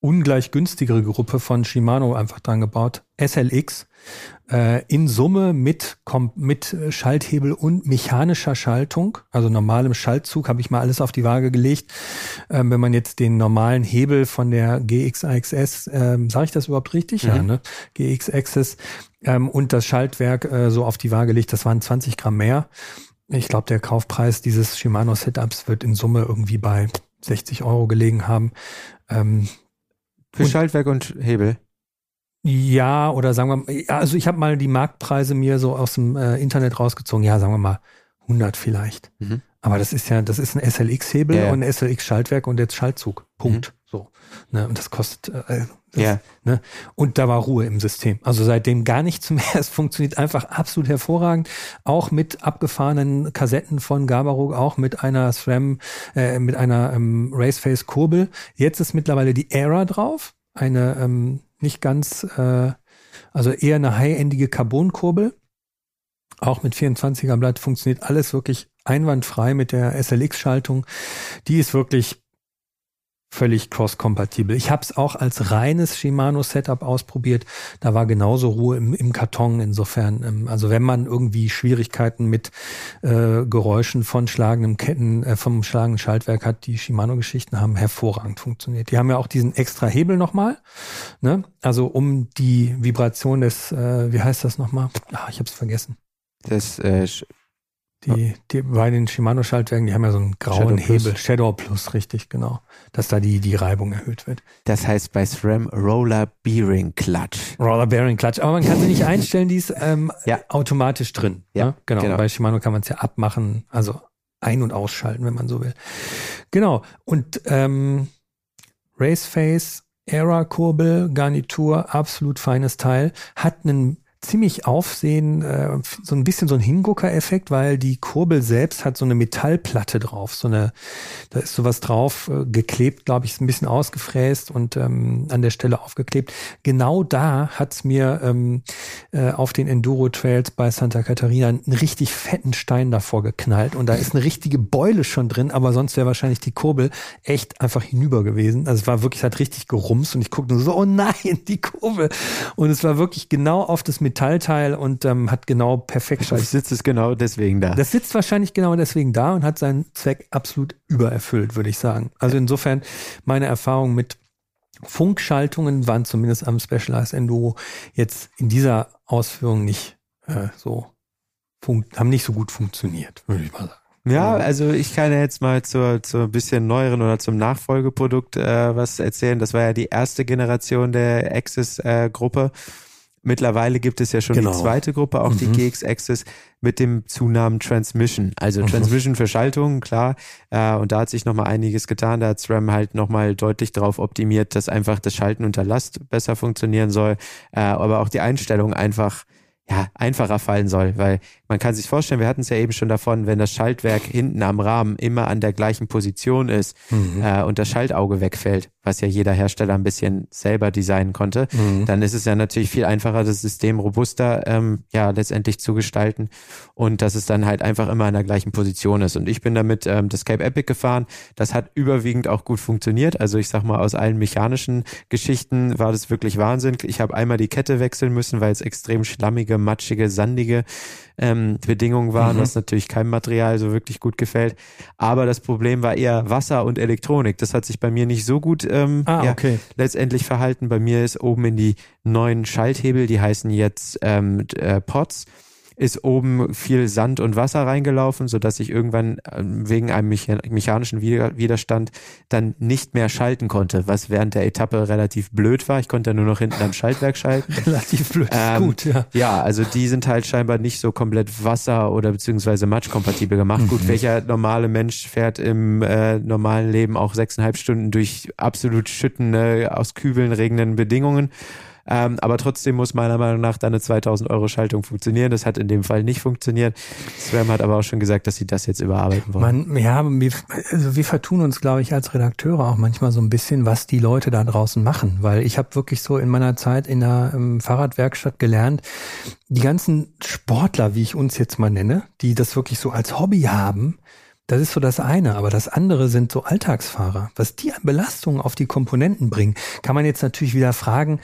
ungleich günstigere Gruppe von Shimano einfach dran gebaut. SLX äh, in Summe mit, mit Schalthebel und mechanischer Schaltung, also normalem Schaltzug, habe ich mal alles auf die Waage gelegt. Ähm, wenn man jetzt den normalen Hebel von der GX AXS, ähm, sage ich das überhaupt richtig? Mhm. Ja, ne? GX Access ähm, und das Schaltwerk äh, so auf die Waage legt, das waren 20 Gramm mehr. Ich glaube, der Kaufpreis dieses Shimano Setups wird in Summe irgendwie bei 60 Euro gelegen haben. Ähm, Für Schaltwerk und Hebel? Ja, oder sagen wir mal, also ich habe mal die Marktpreise mir so aus dem äh, Internet rausgezogen. Ja, sagen wir mal 100 vielleicht. Mhm. Aber das ist ja, das ist ein SLX-Hebel ja, ja. und ein SLX-Schaltwerk und jetzt Schaltzug. Punkt. Mhm. So. Ne, und das kostet, äh, das, ja. ne? Und da war Ruhe im System. Also seitdem gar nichts mehr. (laughs) Es funktioniert einfach absolut hervorragend. Auch mit abgefahrenen Kassetten von Gabaruk, auch mit einer SRAM, äh, mit einer ähm, Raceface Kurbel. Jetzt ist mittlerweile die Era drauf. Eine ähm, nicht ganz, äh, also eher eine high-endige Carbon-Kurbel. Auch mit 24er Blatt funktioniert alles wirklich einwandfrei mit der SLX-Schaltung. Die ist wirklich völlig cross-kompatibel. Ich habe es auch als reines Shimano-Setup ausprobiert. Da war genauso Ruhe im, im Karton. Insofern, ähm, also wenn man irgendwie Schwierigkeiten mit äh, Geräuschen von schlagenden Ketten, äh, vom schlagenden Schaltwerk hat, die Shimano-Geschichten haben hervorragend funktioniert. Die haben ja auch diesen extra Hebel nochmal, ne? Also um die Vibration des, äh, wie heißt das nochmal? Ah, ich habe es vergessen. Das äh, die, die bei den Shimano-Schaltwerken, die haben ja so einen grauen Shadow Hebel, Plus. Shadow Plus, richtig, genau. Dass da die, die Reibung erhöht wird. Das heißt bei SRAM Roller Bearing Clutch. Roller Bearing Clutch. Aber man kann sie nicht einstellen, die ist ähm, ja. automatisch drin. Ja, ne? genau. genau. Bei Shimano kann man es ja abmachen, also ein- und ausschalten, wenn man so will. Genau. Und ähm, Raceface, Era-Kurbel, Garnitur, absolut feines Teil, hat einen ziemlich Aufsehen, äh, so ein bisschen so ein Hingucker-Effekt, weil die Kurbel selbst hat so eine Metallplatte drauf, so eine, da ist sowas drauf äh, geklebt, glaube ich, ist ein bisschen ausgefräst und ähm, an der Stelle aufgeklebt. Genau da hat's mir ähm, äh, auf den Enduro-Trails bei Santa Catarina einen richtig fetten Stein davor geknallt und da ist eine richtige Beule schon drin, aber sonst wäre wahrscheinlich die Kurbel echt einfach hinüber gewesen. Also es war wirklich, hat richtig gerumst und ich guckte nur so, oh nein, die Kurbel. Und es war wirklich genau auf das Metallteil und ähm, hat genau perfekt. Das sitzt es genau deswegen da. Das sitzt wahrscheinlich genau deswegen da und hat seinen Zweck absolut übererfüllt, würde ich sagen. Also insofern meine Erfahrung mit Funkschaltungen waren zumindest am Specialized Enduro jetzt in dieser Ausführung nicht äh, so haben nicht so gut funktioniert, würde ich mal sagen. Ja, also ich kann ja jetzt mal zur, zur bisschen neueren oder zum Nachfolgeprodukt äh, was erzählen. Das war ja die erste Generation der Access-Gruppe. Äh, Mittlerweile gibt es ja schon genau. die zweite Gruppe, auch mhm. die GX Access mit dem Zunamen Transmission. Also mhm. Transmission für Schaltung, klar. Äh, und da hat sich nochmal einiges getan. Da hat SRAM halt nochmal deutlich darauf optimiert, dass einfach das Schalten unter Last besser funktionieren soll. Äh, aber auch die Einstellung einfach ja, einfacher fallen soll, weil man kann sich vorstellen, wir hatten es ja eben schon davon, wenn das Schaltwerk hinten am Rahmen immer an der gleichen Position ist mhm. äh, und das Schaltauge wegfällt, was ja jeder Hersteller ein bisschen selber designen konnte, mhm. dann ist es ja natürlich viel einfacher, das System robuster ähm, ja letztendlich zu gestalten und dass es dann halt einfach immer an der gleichen Position ist. Und ich bin damit ähm, das Cape Epic gefahren. Das hat überwiegend auch gut funktioniert. Also ich sag mal, aus allen mechanischen Geschichten war das wirklich Wahnsinn. Ich habe einmal die Kette wechseln müssen, weil es extrem schlammige, matschige, sandige ähm, Bedingungen waren, mhm. was natürlich keinem Material so wirklich gut gefällt. Aber das Problem war eher Wasser und Elektronik. Das hat sich bei mir nicht so gut ähm, ah, ja, okay. letztendlich verhalten. Bei mir ist oben in die neuen Schalthebel, die heißen jetzt ähm, äh, Pots ist oben viel Sand und Wasser reingelaufen, so dass ich irgendwann ähm, wegen einem mechanischen Widerstand dann nicht mehr schalten konnte, was während der Etappe relativ blöd war. Ich konnte nur noch hinten am Schaltwerk schalten. (laughs) relativ blöd, ähm, gut, ja. Ja, also die sind halt scheinbar nicht so komplett Wasser- oder beziehungsweise Matschkompatibel gemacht. Mhm. Gut, welcher normale Mensch fährt im äh, normalen Leben auch sechseinhalb Stunden durch absolut schüttende, aus Kübeln regenden Bedingungen? Ähm, aber trotzdem muss meiner Meinung nach deine 2000 Euro Schaltung funktionieren. Das hat in dem Fall nicht funktioniert. Swam hat aber auch schon gesagt, dass sie das jetzt überarbeiten wollen. Man, ja, wir, also wir vertun uns, glaube ich, als Redakteure auch manchmal so ein bisschen, was die Leute da draußen machen. Weil ich habe wirklich so in meiner Zeit in der ähm, Fahrradwerkstatt gelernt, die ganzen Sportler, wie ich uns jetzt mal nenne, die das wirklich so als Hobby haben, Das ist so das eine, aber das andere sind so Alltagsfahrer. Was die an Belastungen auf die Komponenten bringen, kann man jetzt natürlich wieder fragen,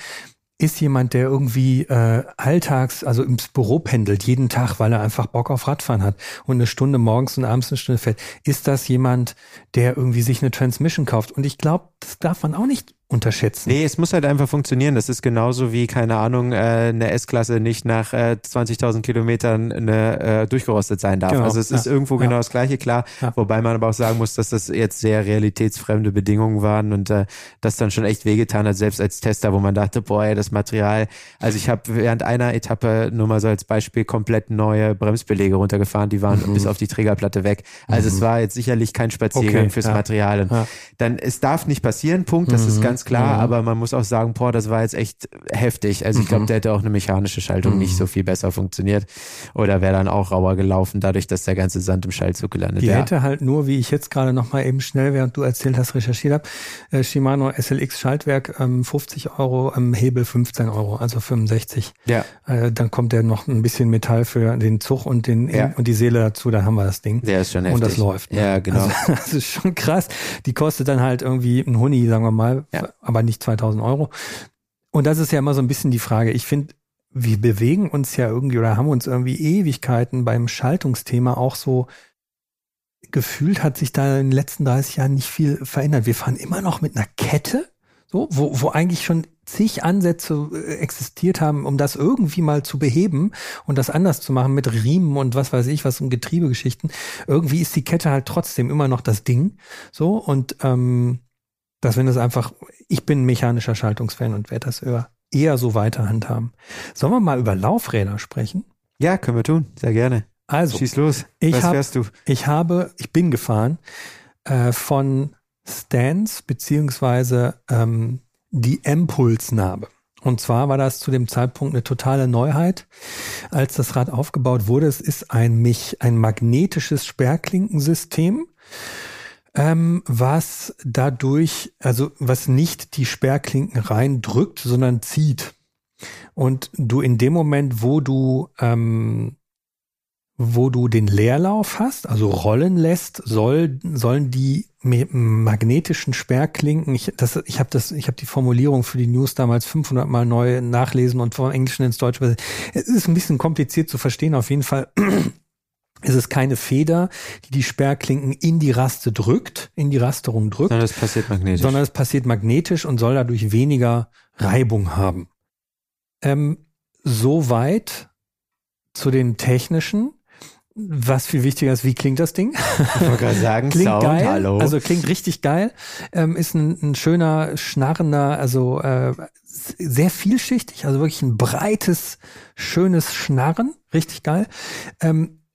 ist jemand, der irgendwie äh, alltags, also ins Büro pendelt, jeden Tag, weil er einfach Bock auf Radfahren hat und eine Stunde morgens und abends eine Stunde fährt, ist das jemand, der irgendwie sich eine Transmission kauft? Und ich glaube, das darf man auch nicht unterschätzen. Nee, es muss halt einfach funktionieren. Das ist genauso wie, keine Ahnung, äh, eine S-Klasse nicht nach äh, 20.000 Kilometern eine, äh, durchgerostet sein darf. Genau, also es ja, ist irgendwo ja. genau das Gleiche, klar. Ja. Wobei man aber auch sagen muss, dass das jetzt sehr realitätsfremde Bedingungen waren und äh, das dann schon echt wehgetan hat, selbst als Tester, wo man dachte, boah, ey, das Material. Also ich habe während einer Etappe nur mal so als Beispiel komplett neue Bremsbelege runtergefahren, die waren mhm. bis auf die Trägerplatte weg. Also mhm. es war jetzt sicherlich kein Spaziergang okay, fürs Material. Und dann, es darf nicht passieren, Punkt, das mhm. ist ganz ganz klar, mhm. aber man muss auch sagen, boah, das war jetzt echt heftig. Also ich glaube, mhm. der hätte auch eine mechanische Schaltung mhm. nicht so viel besser funktioniert oder wäre dann auch rauer gelaufen, dadurch, dass der ganze Sand im Schaltzug gelandet wäre. Die hätte halt nur, wie ich jetzt gerade noch mal eben schnell, während du erzählt hast, recherchiert habe, äh, Shimano SLX Schaltwerk ähm, 50 Euro, ähm, Hebel 15 Euro, also 65. Ja. Äh, dann kommt der noch ein bisschen Metall für den Zug und den ja. und die Seele dazu, da haben wir das Ding. Der ist schon heftig. Und das läuft. Ne? Ja, genau. Also, (laughs) das ist schon krass. Die kostet dann halt irgendwie ein Huni, sagen wir mal, ja aber nicht 2000 Euro. Und das ist ja immer so ein bisschen die Frage. Ich finde, wir bewegen uns ja irgendwie oder haben uns irgendwie Ewigkeiten beim Schaltungsthema auch so gefühlt hat sich da in den letzten 30 Jahren nicht viel verändert. Wir fahren immer noch mit einer Kette, so, wo, wo eigentlich schon zig Ansätze äh, existiert haben, um das irgendwie mal zu beheben und das anders zu machen mit Riemen und was weiß ich, was um Getriebegeschichten. Irgendwie ist die Kette halt trotzdem immer noch das Ding. So, und ähm, dass wenn es einfach, ich bin mechanischer Schaltungsfan und werde das eher so weiter handhaben. Sollen wir mal über Laufräder sprechen? Ja, können wir tun, sehr gerne. Also, schieß los. Ich Was hab, fährst du? Ich habe, ich bin gefahren äh, von Stans beziehungsweise ähm, die Impulsnarbe. Und zwar war das zu dem Zeitpunkt eine totale Neuheit, als das Rad aufgebaut wurde. Es ist ein, mich, ein magnetisches Sperrklinkensystem ähm, was dadurch, also was nicht die Sperrklinken reindrückt, sondern zieht. Und du in dem Moment, wo du ähm, wo du den Leerlauf hast, also rollen lässt, soll, sollen die magnetischen Sperrklinken, ich, das, ich habe das, ich habe die Formulierung für die News damals 500 Mal neu nachlesen und vom Englischen ins Deutsche. Es ist ein bisschen kompliziert zu verstehen. Auf jeden Fall es ist keine Feder, die die Sperrklinken in die Raste drückt, in die Rasterung drückt. Sondern es passiert magnetisch. Sondern es passiert magnetisch und soll dadurch weniger Reibung haben. Ähm, Soweit zu den technischen. Was viel wichtiger ist, wie klingt das Ding? Ich wollte gerade sagen, (laughs) klingt Sound, geil. hallo. Also klingt richtig geil. Ähm, ist ein, ein schöner, schnarrender, also äh, sehr vielschichtig, also wirklich ein breites, schönes Schnarren. Richtig geil. Ähm,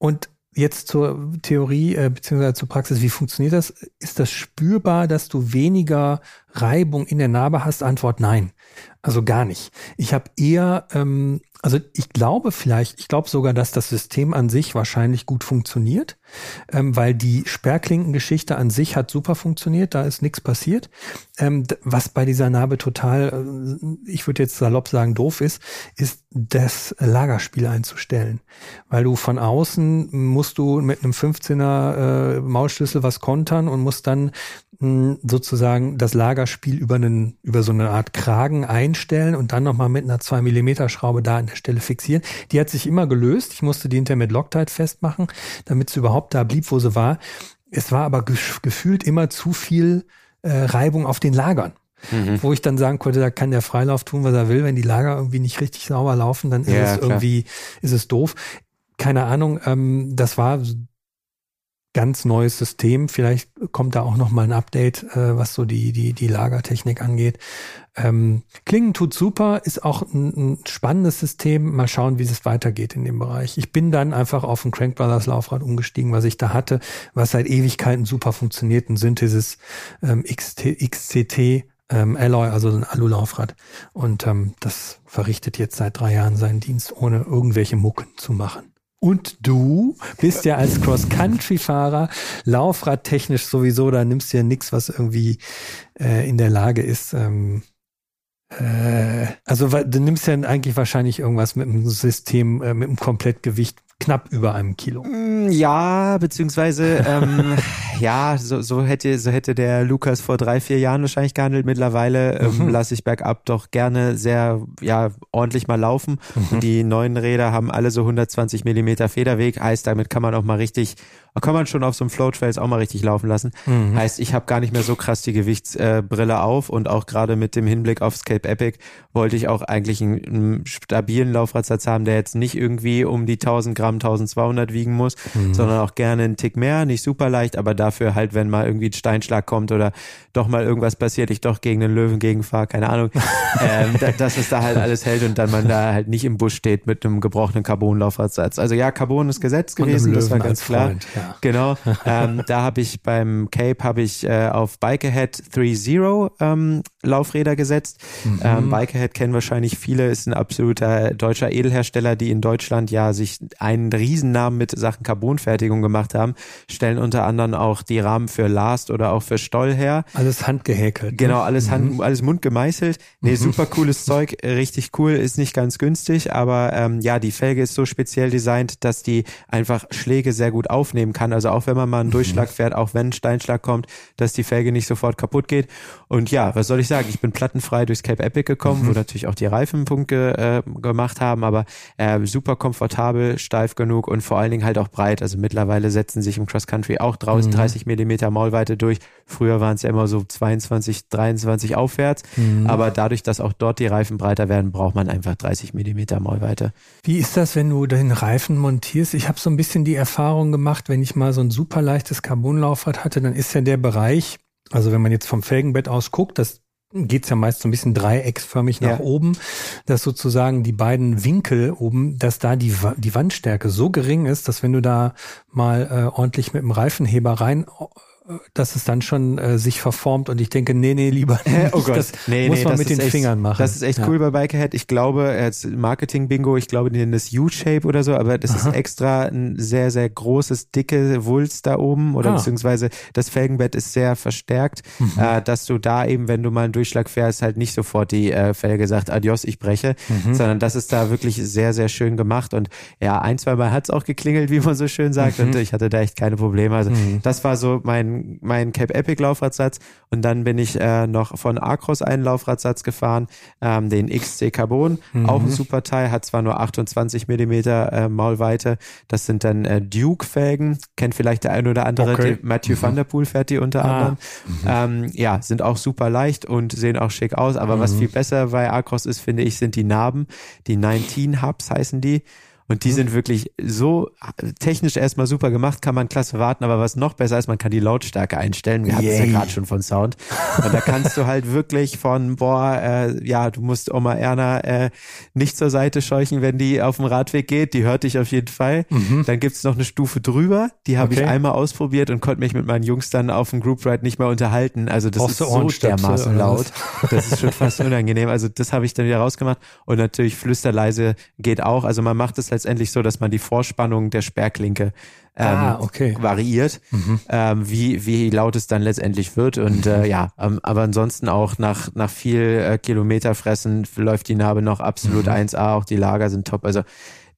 und jetzt zur Theorie äh, beziehungsweise zur Praxis, wie funktioniert das? Ist das spürbar, dass du weniger Reibung in der Narbe hast? Antwort nein. Also gar nicht. Ich habe eher ähm, also ich glaube vielleicht, ich glaube sogar, dass das System an sich wahrscheinlich gut funktioniert, ähm, weil die Sperrklinkengeschichte an sich hat super funktioniert, da ist nichts passiert. Ähm, was bei dieser Narbe total, äh, ich würde jetzt salopp sagen, doof ist, ist das Lagerspiel einzustellen. Weil du von außen musst du mit einem 15er äh, Maulschlüssel was kontern und musst dann sozusagen das Lagerspiel über einen, über so eine Art Kragen einstellen und dann nochmal mit einer 2 Millimeter Schraube da der Stelle fixieren. Die hat sich immer gelöst. Ich musste die hinterher mit Loctite festmachen, damit sie überhaupt da blieb, wo sie war. Es war aber gefühlt immer zu viel äh, Reibung auf den Lagern. Mhm. Wo ich dann sagen konnte, da kann der Freilauf tun, was er will. Wenn die Lager irgendwie nicht richtig sauber laufen, dann ist ja, es klar. irgendwie, ist es doof. Keine Ahnung, ähm, das war ganz neues System. Vielleicht kommt da auch noch mal ein Update, äh, was so die, die, die Lagertechnik angeht. Ähm, Klingen tut super, ist auch ein, ein, spannendes System. Mal schauen, wie es weitergeht in dem Bereich. Ich bin dann einfach auf ein Crank Brothers Laufrad umgestiegen, was ich da hatte, was seit Ewigkeiten super funktioniert. Ein Synthesis ähm, XT, XCT ähm, Alloy, also ein Alulaufrad. Und ähm, das verrichtet jetzt seit drei Jahren seinen Dienst, ohne irgendwelche Mucken zu machen. Und du bist ja als Cross-Country-Fahrer laufradtechnisch sowieso, da nimmst du ja nichts, was irgendwie äh, in der Lage ist. Ähm, äh, also du nimmst ja eigentlich wahrscheinlich irgendwas mit dem System, äh, mit dem Komplettgewicht knapp über einem Kilo. Mm, ja, beziehungsweise (laughs) ähm, ja, so, so hätte so hätte der Lukas vor drei vier Jahren wahrscheinlich gehandelt. Mittlerweile ähm, mhm. lasse ich bergab doch gerne sehr ja ordentlich mal laufen. Mhm. Die neuen Räder haben alle so 120 Millimeter Federweg, heißt damit kann man auch mal richtig kann man schon auf so einem Flow-Trails auch mal richtig laufen lassen. Mhm. Heißt, ich habe gar nicht mehr so krass die Gewichtsbrille äh, auf und auch gerade mit dem Hinblick auf Cape Epic wollte ich auch eigentlich einen, einen stabilen Laufradsatz haben, der jetzt nicht irgendwie um die 1000 Gramm, 1200 wiegen muss, mhm. sondern auch gerne einen Tick mehr, nicht super leicht, aber dafür halt, wenn mal irgendwie ein Steinschlag kommt oder doch mal irgendwas passiert, ich doch gegen den Löwen gegenfahre, keine Ahnung, (laughs) ähm, dass es da halt alles hält und dann man da halt nicht im Busch steht mit einem gebrochenen Carbon-Laufradsatz. Also ja, Carbon ist Gesetz gewesen, das war ganz klar. Freund, Genau. ähm, da habe ich beim Cape habe ich äh, auf Bike Ahead 3.0 ähm, Laufräder gesetzt. Mhm. Ähm, Bike Ahead kennen wahrscheinlich viele, ist ein absoluter deutscher Edelhersteller, die in Deutschland ja sich einen Riesennamen mit Sachen Carbonfertigung gemacht haben, stellen unter anderem auch die Rahmen für Last oder auch für Stoll her. Alles handgehäkelt. Ne? Genau, alles Hand, mhm. alles mundgemeißelt. Nee, mhm. super cooles (laughs) Zeug, richtig cool, ist nicht ganz günstig, aber ähm, ja, die Felge ist so speziell designt, dass die einfach Schläge sehr gut aufnehmen kann. Also auch wenn man mal einen mhm. Durchschlag fährt, auch wenn ein Steinschlag kommt, dass die Felge nicht sofort kaputt geht. Und ja, was soll ich sagen? Ich bin plattenfrei durchs Cape Epic gekommen, mhm. wo natürlich auch die Reifenpunkte äh, gemacht haben, aber äh, super komfortabel, steif genug und vor allen Dingen halt auch breit. Also mittlerweile setzen sich im Cross Country auch draußen mhm. 30 Millimeter Maulweite durch. Früher waren es ja immer so 22, 23 aufwärts, mhm. aber dadurch, dass auch dort die Reifen breiter werden, braucht man einfach 30 Millimeter Maulweite. Wie ist das, wenn du den Reifen montierst? Ich habe so ein bisschen die Erfahrung gemacht, wenn ich mal so ein super leichtes Carbonlaufrad hatte, dann ist ja der Bereich, also wenn man jetzt vom Felgenbett aus guckt, das geht's ja meist so ein bisschen dreiecksförmig nach ja. oben, dass sozusagen die beiden Winkel oben, dass da die, die Wandstärke so gering ist, dass wenn du da mal äh, ordentlich mit dem Reifenheber rein dass es dann schon äh, sich verformt und ich denke, nee, nee, lieber (laughs) nicht. oh Gott. Das nee, muss nee, man mit den echt, Fingern machen. Das ist echt ja. cool bei Bikehead. Ich glaube, jetzt Marketing-Bingo, ich glaube, die nennen das U-Shape oder so, aber das Aha. ist extra ein sehr, sehr großes, dicke Wulst da oben oder ah. beziehungsweise das Felgenbett ist sehr verstärkt, mhm. äh, dass du da eben, wenn du mal einen Durchschlag fährst, halt nicht sofort die äh, Felge sagt, adios, ich breche, mhm. sondern das ist da wirklich sehr, sehr schön gemacht und ja, ein, zwei Mal hat's auch geklingelt, wie man so schön sagt mhm. und ich hatte da echt keine Probleme. Also mhm. das war so mein, mein Cape Epic Laufradsatz und dann bin ich äh, noch von Acros einen Laufradsatz gefahren, ähm, den XC Carbon, mhm. auch ein super Teil, hat zwar nur 28 Millimeter äh, Maulweite, das sind dann äh, Duke Felgen, kennt vielleicht der ein oder andere, okay. Matthew mhm. Van Der Poel fährt die unter ah. anderem. Mhm. Ähm, ja, sind auch super leicht und sehen auch schick aus, aber was mhm. viel besser bei Acros ist, finde ich, sind die Narben, die 19 Hubs heißen die. Und die mhm. sind wirklich so technisch erstmal super gemacht, kann man klasse warten, aber was noch besser ist, man kann die Lautstärke einstellen. Wir hatten es ja gerade schon von Sound. Und da kannst du halt wirklich von, boah, äh, ja, du musst Oma Erna äh, nicht zur Seite scheuchen, wenn die auf dem Radweg geht. Die hört dich auf jeden Fall. Mhm. Dann gibt's noch eine Stufe drüber. Die habe okay. ich einmal ausprobiert und konnte mich mit meinen Jungs dann auf dem Group Ride nicht mehr unterhalten. Also das Brauchst ist so dermaßen laut. Das ist schon fast unangenehm. Also das habe ich dann wieder rausgemacht. Und natürlich flüsterleise geht auch. Also man macht es halt letztendlich so, dass man die Vorspannung der Sperrklinke ähm, ah, okay. variiert, mhm. ähm, wie, wie laut es dann letztendlich wird. Und äh, ja, ähm, aber ansonsten auch nach, nach viel äh, Kilometer fressen läuft die Narbe noch absolut mhm. 1A, auch die Lager sind top. Also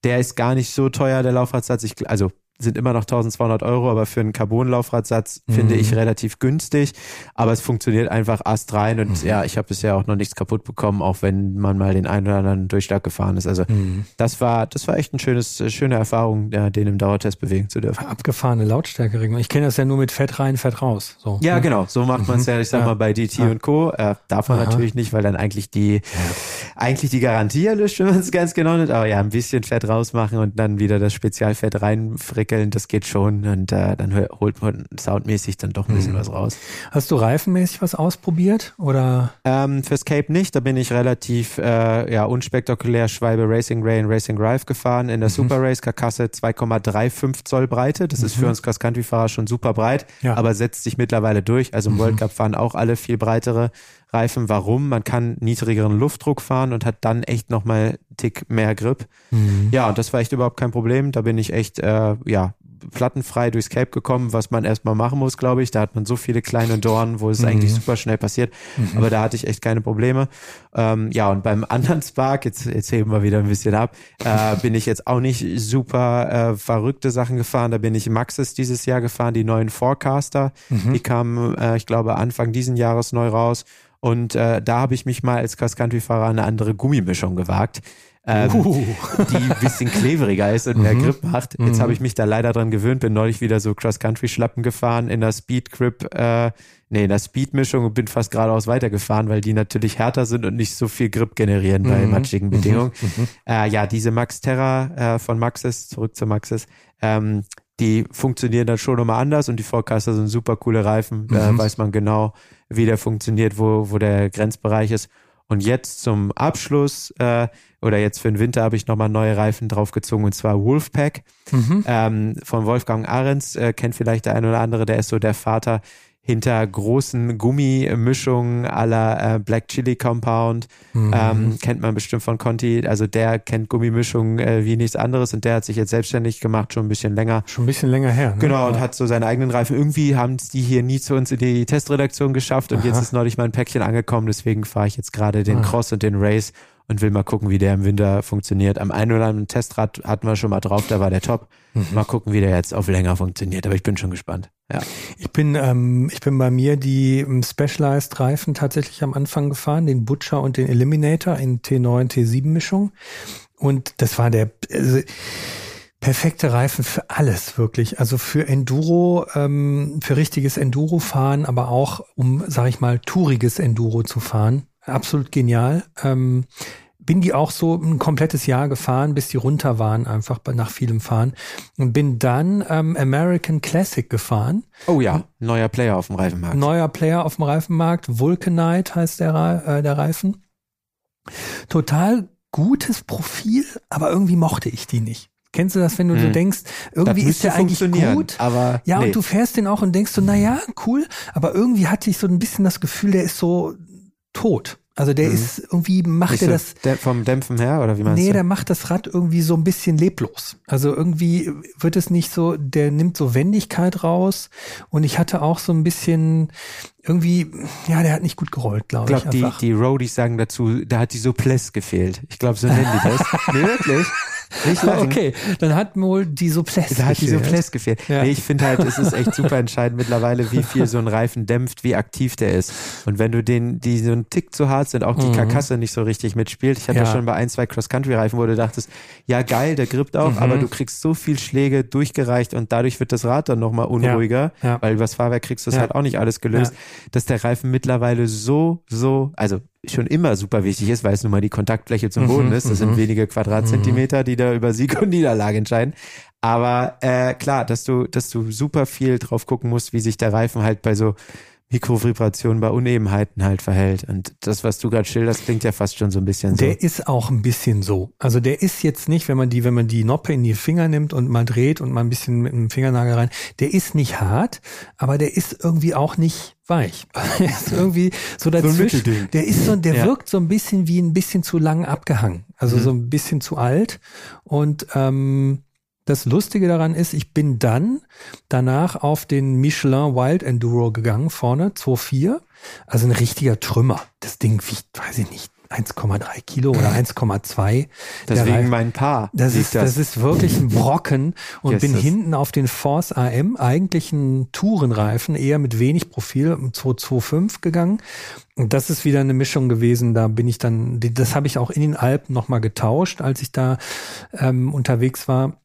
der ist gar nicht so teuer, der Laufradsatz. Ich, also sind immer noch 1200 Euro, aber für einen Carbon-Laufradsatz mhm. finde ich relativ günstig. Aber es funktioniert einfach ast rein und mhm. ja, ich habe bisher auch noch nichts kaputt bekommen, auch wenn man mal den einen oder anderen Durchschlag gefahren ist. Also mhm. das war, das war echt ein schönes, schöne Erfahrung, ja, den im Dauertest bewegen zu dürfen. Abgefahrene Lautstärkeregelung. Ich kenne das ja nur mit Fett rein, Fett raus. So, ja, ne? genau. So macht man es ja, ich sag ja. mal, bei DT ja. und Co. Äh, darf man Aha. natürlich nicht, weil dann eigentlich die. Eigentlich die Garantie erlischt, wenn man es ganz genau nimmt. Aber ja, ein bisschen Fett rausmachen und dann wieder das Spezialfett reinfrickeln, das geht schon und äh, dann holt man soundmäßig dann doch ein bisschen mhm. was raus. Hast du reifenmäßig was ausprobiert oder? Ähm, fürs Cape nicht, da bin ich relativ äh, ja unspektakulär Schwalbe Racing Ray und Racing Drive gefahren in der mhm. Super Race Karkasse 2,35 Zoll Breite. Das mhm. ist für mhm. uns Cross Country Fahrer schon super breit, ja. aber setzt sich mittlerweile durch. Also im mhm. World Cup fahren auch alle viel breitere Reifen. Warum? Man kann niedrigeren Luftdruck fahren und hat dann echt nochmal Tick mehr Grip. Mhm. Ja, und das war echt überhaupt kein Problem. Da bin ich echt, äh, ja, plattenfrei durchs Cape gekommen, was man erstmal machen muss, glaube ich. Da hat man so viele kleine Dornen, wo es mhm. eigentlich super schnell passiert. Mhm. Aber da hatte ich echt keine Probleme. Ähm, ja, und beim anderen Spark, jetzt, jetzt heben wir wieder ein bisschen ab, äh, bin ich jetzt auch nicht super äh, verrückte Sachen gefahren. Da bin ich Maxis dieses Jahr gefahren, die neuen Forecaster. Mhm. Die kamen, äh, ich glaube, Anfang diesen Jahres neu raus. Und äh, da habe ich mich mal als Cross-Country-Fahrer eine andere Gummimischung gewagt ähm, uh. die ein bisschen kleveriger ist und mehr mhm. Grip macht. Jetzt mhm. habe ich mich da leider dran gewöhnt, bin neulich wieder so Cross-Country-Schlappen gefahren in der Speed-Grip, äh, nee, in der Speed-Mischung und bin fast geradeaus weitergefahren, weil die natürlich härter sind und nicht so viel Grip generieren bei mhm. matschigen mhm. Bedingungen. Äh, ja, diese Max Terra äh, von Maxis, zurück zu Maxis, ähm, die funktionieren dann schon nochmal anders und die Forecaster sind super coole Reifen. Da mhm. weiß man genau, wie der funktioniert, wo, wo der Grenzbereich ist. Und jetzt zum Abschluss äh, oder jetzt für den Winter habe ich nochmal neue Reifen draufgezogen und zwar Wolfpack mhm. ähm, von Wolfgang Ahrens. Äh, kennt vielleicht der eine oder andere, der ist so der Vater hinter großen Gummimischungen aller äh, Black Chili Compound. Mhm. Ähm, kennt man bestimmt von Conti. Also der kennt Gummimischungen äh, wie nichts anderes und der hat sich jetzt selbstständig gemacht, schon ein bisschen länger. Schon ein bisschen länger her. Ne? Genau, und hat so seine eigenen Reifen. Irgendwie haben es die hier nie zu uns in die Testredaktion geschafft und Aha. jetzt ist neulich mal ein Päckchen angekommen. Deswegen fahre ich jetzt gerade den ah. Cross und den Race und will mal gucken, wie der im Winter funktioniert. Am einen oder anderen Testrad hatten wir schon mal drauf, da war der top. Mhm. Mal gucken, wie der jetzt auf länger funktioniert. Aber ich bin schon gespannt. Ja. Ich bin, ähm, ich bin bei mir die ähm, Specialized Reifen tatsächlich am Anfang gefahren, den Butcher und den Eliminator in T9, T7 Mischung. Und das war der, also, perfekte Reifen für alles wirklich. Also für Enduro, ähm, für richtiges Enduro-Fahren, aber auch um, sag ich mal, touriges Enduro zu fahren absolut genial. Ähm, bin die auch so ein komplettes Jahr gefahren, bis die runter waren, einfach nach vielem Fahren. Und bin dann ähm, American Classic gefahren. Oh ja, neuer Player auf dem Reifenmarkt. Neuer Player auf dem Reifenmarkt. Vulcanite heißt der, äh, der Reifen. Total gutes Profil, aber irgendwie mochte ich die nicht. Kennst du das, wenn du hm. so denkst, irgendwie ist der eigentlich gut, aber ja, nee. und du fährst den auch und denkst so, na ja, cool, aber irgendwie hatte ich so ein bisschen das Gefühl, der ist so tot. Also der mhm. ist irgendwie, macht er das. Der vom Dämpfen her oder wie meinst nee, du? Nee, der macht das Rad irgendwie so ein bisschen leblos. Also irgendwie wird es nicht so, der nimmt so Wendigkeit raus und ich hatte auch so ein bisschen, irgendwie, ja, der hat nicht gut gerollt, glaube ich. Ich glaube, die, die Roadies sagen dazu, da hat die Souplesse gefehlt. Ich glaube, so nennen die das. (laughs) nee, wirklich. Nicht (laughs) lachen. Okay, dann hat wohl die Souplesse Da hat die Souplesse gefehlt. Ja. Nee, ich finde halt, es ist echt (laughs) super entscheidend mittlerweile, wie viel so ein Reifen dämpft, wie aktiv der ist. Und wenn du den, die so einen Tick zu hart sind, auch die mhm. Karkasse nicht so richtig mitspielt. Ich hatte ja. schon bei ein, zwei Cross-Country-Reifen, wo du dachtest, ja geil, der grippt auch, mhm. aber du kriegst so viel Schläge durchgereicht und dadurch wird das Rad dann nochmal unruhiger, ja. weil übers Fahrwerk kriegst du es halt auch nicht alles gelöst, dass der Reifen mittlerweile so, so, also schon immer super wichtig ist, weil es nun mal die Kontaktfläche zum Boden mhm, ist. Das sind mhm. wenige Quadratzentimeter, die da über Sieg und Niederlage entscheiden. Aber äh, klar, dass du, dass du super viel drauf gucken musst, wie sich der Reifen halt bei so Mikrovibration bei Unebenheiten halt verhält. Und das, was du gerade schilderst, klingt ja fast schon so ein bisschen so. Der ist auch ein bisschen so. Also der ist jetzt nicht, wenn man die, wenn man die Noppe in die Finger nimmt und mal dreht und mal ein bisschen mit dem Fingernagel rein, der ist nicht hart, aber der ist irgendwie auch nicht weich. (laughs) der ist irgendwie so dazwischen. So der ist so, der ja. wirkt so ein bisschen wie ein bisschen zu lang abgehangen. Also mhm. so ein bisschen zu alt. Und ähm, das Lustige daran ist, ich bin dann danach auf den Michelin Wild Enduro gegangen, vorne, 2,4. Also ein richtiger Trümmer. Das Ding wiegt, weiß ich nicht, 1,3 Kilo oder 1,2. Deswegen mein Paar. Das ist, das. das ist wirklich ein Brocken und bin hinten auf den Force AM, eigentlich ein Tourenreifen, eher mit wenig Profil, 225 gegangen. Und das ist wieder eine Mischung gewesen. Da bin ich dann, das habe ich auch in den Alpen nochmal getauscht, als ich da ähm, unterwegs war.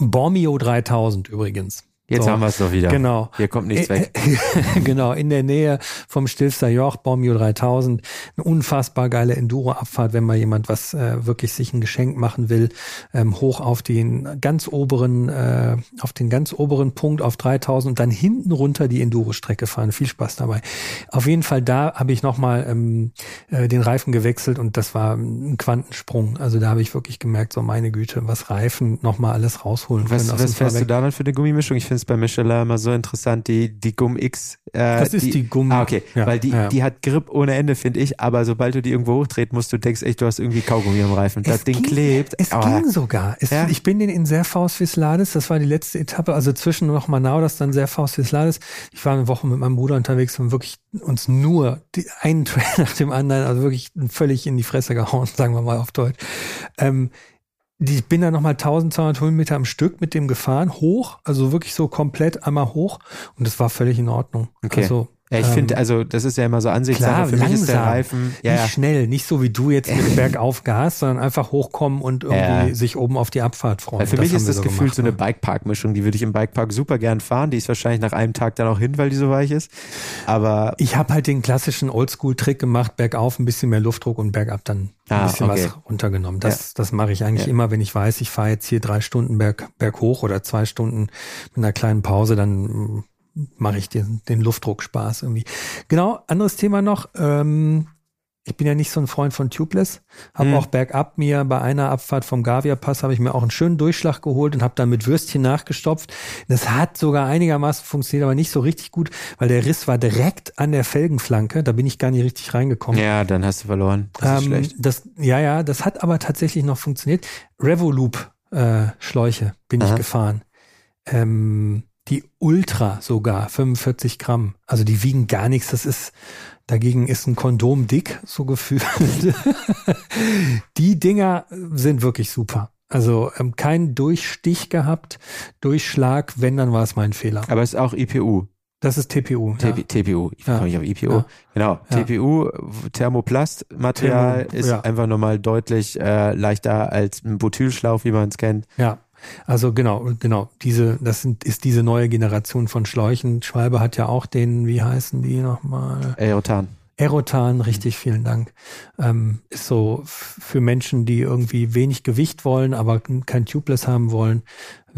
Bormio 3000 übrigens. Jetzt so, haben wir es doch wieder. Genau. Hier kommt nichts weg. (laughs) genau, in der Nähe vom Stilfster Joch, Bormio 3000. Eine unfassbar geile Enduro-Abfahrt, wenn mal jemand was äh, wirklich sich ein Geschenk machen will. Ähm, hoch auf den ganz oberen, äh, auf den ganz oberen Punkt auf 3000 und dann hinten runter die Enduro-Strecke fahren. Viel Spaß dabei. Auf jeden Fall da habe ich nochmal ähm, äh, den Reifen gewechselt und das war ein Quantensprung. Also da habe ich wirklich gemerkt, so meine Güte, was Reifen nochmal alles rausholen was, können. Was, fährst du da dann für eine Gummimischung? Ich finde es bei Michelin immer so interessant, die, die Gum X. Äh, das ist die, die Gum. Ah, okay. Ja, weil die, ja. die hat Grip ohne Ende, finde ich, aber sobald du die irgendwo hochtreten musst, du denkst echt, du hast irgendwie Kaugummi am Reifen. Es das Ding ging, klebt. Es oh. ging sogar. Es, ja? Ich bin den in Serfaus Vislades, das war die letzte Etappe, also zwischen noch Manau, das dann Serfaus Vislades. Ich war eine Woche mit meinem Bruder unterwegs und wirklich uns nur die, einen Trail (laughs) nach dem anderen, also wirklich völlig in die Fresse gehauen, (laughs) sagen wir mal auf Deutsch. Ähm, die, ich bin da nochmal 1200 Höhenmeter am Stück mit dem gefahren, hoch, also wirklich so komplett einmal hoch und das war völlig in Ordnung. Okay. Also ja, ich ähm, finde, also das ist ja immer so Ansichtssache. Klar, Für langsam, mich ist der Reifen ja, nicht schnell, nicht so wie du jetzt mit (laughs) bergauf Gas, sondern einfach hochkommen und irgendwie ja. sich oben auf die Abfahrt freuen. Ja, für mich ist das so Gefühl gemacht, so eine Bikepark-Mischung, die würde ich im Bikepark super gern fahren. Die ist wahrscheinlich nach einem Tag dann auch hin, weil die so weich ist. Aber ich habe halt den klassischen Oldschool-Trick gemacht: bergauf ein bisschen mehr Luftdruck und bergab dann ein ah, bisschen okay. was runtergenommen. Das, das mache ich eigentlich immer, wenn ich weiß, ich fahre jetzt hier drei Stunden berg, berghoch oder zwei Stunden mit einer kleinen Pause, dann mache ich den, den Luftdruck Spaß irgendwie. Genau, anderes Thema noch. Ähm, ich bin ja nicht so ein Freund von Tubeless, habe hm. auch bergab mir bei einer Abfahrt vom Gavia Pass habe ich mir auch einen schönen Durchschlag geholt und habe dann mit Würstchen nachgestopft. Das hat sogar einigermaßen funktioniert, aber nicht so richtig gut, weil der Riss war direkt an der Felgenflanke. Da bin ich gar nicht richtig reingekommen. Ja, dann hast du verloren. Das ähm, ist schlecht. Das, ja, ja, das hat aber tatsächlich noch funktioniert. Revolup äh, Schläuche bin Aha. ich gefahren. Ähm, die Ultra sogar, 45 Gramm. Also die wiegen gar nichts. Das ist, dagegen ist ein Kondom dick, so gefühlt. (laughs) die Dinger sind wirklich super. Also ähm, kein Durchstich gehabt, Durchschlag, wenn, dann war es mein Fehler. Aber es ist auch IPU. Das ist TPU. TP, ja. TPU. Ich ja. mich auf IPU. Ja. Genau. Ja. TPU, Thermoplastmaterial, Thermo, ist einfach nochmal deutlich äh, leichter als ein Butylschlauch, wie man es kennt. Ja. Also genau, genau. Diese, das sind, ist diese neue Generation von Schläuchen. Schwalbe hat ja auch den, wie heißen die nochmal? Aerotan. Aerotan, richtig, vielen Dank. Ähm, ist so für Menschen, die irgendwie wenig Gewicht wollen, aber kein Tubeless haben wollen.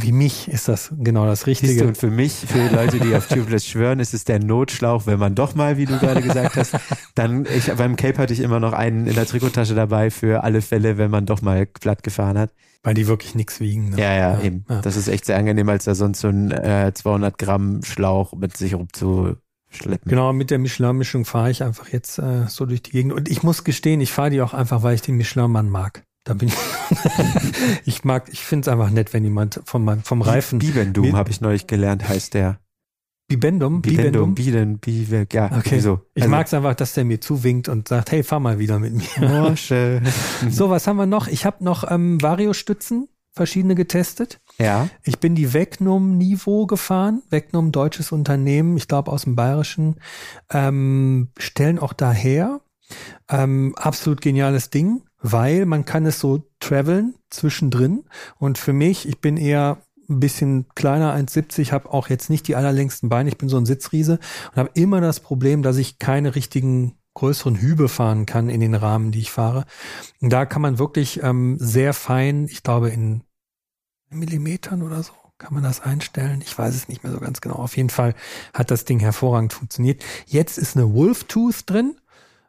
Wie mich ist das genau das Richtige. und für mich, für Leute, die auf Tubeless schwören, ist es der Notschlauch, wenn man doch mal, wie du gerade gesagt hast, dann, ich, beim Cape hatte ich immer noch einen in der Trikottasche dabei für alle Fälle, wenn man doch mal platt gefahren hat. Weil die wirklich nichts wiegen. Ne? Ja, ja, ja, eben. Ja. Das ist echt sehr angenehm, als da sonst so ein äh, 200 Gramm Schlauch mit sich rumzuschleppen. Genau, mit der Michelin-Mischung fahre ich einfach jetzt äh, so durch die Gegend. Und ich muss gestehen, ich fahre die auch einfach, weil ich den Michelin-Mann mag. Da bin ich. (laughs) ich mag, ich finde es einfach nett, wenn jemand vom, vom Reifen. Bibendum habe ich neulich gelernt, heißt der. Bibendum? Bibendum, Bibendum, Bibendum, ja. Okay. So. Ich also. mag es einfach, dass der mir zuwinkt und sagt, hey, fahr mal wieder mit mir. Oh, schön. (laughs) so, was haben wir noch? Ich habe noch ähm, Vario-Stützen, verschiedene getestet. Ja. Ich bin die Vegnum Niveau gefahren. Vegnum, deutsches Unternehmen, ich glaube aus dem Bayerischen, ähm, stellen auch daher. Ähm, absolut geniales Ding, weil man kann es so traveln zwischendrin. Und für mich, ich bin eher ein bisschen kleiner, 1,70, habe auch jetzt nicht die allerlängsten Beine, ich bin so ein Sitzriese und habe immer das Problem, dass ich keine richtigen größeren Hübe fahren kann in den Rahmen, die ich fahre. Und da kann man wirklich ähm, sehr fein, ich glaube in Millimetern oder so, kann man das einstellen. Ich weiß es nicht mehr so ganz genau. Auf jeden Fall hat das Ding hervorragend funktioniert. Jetzt ist eine Wolftooth drin,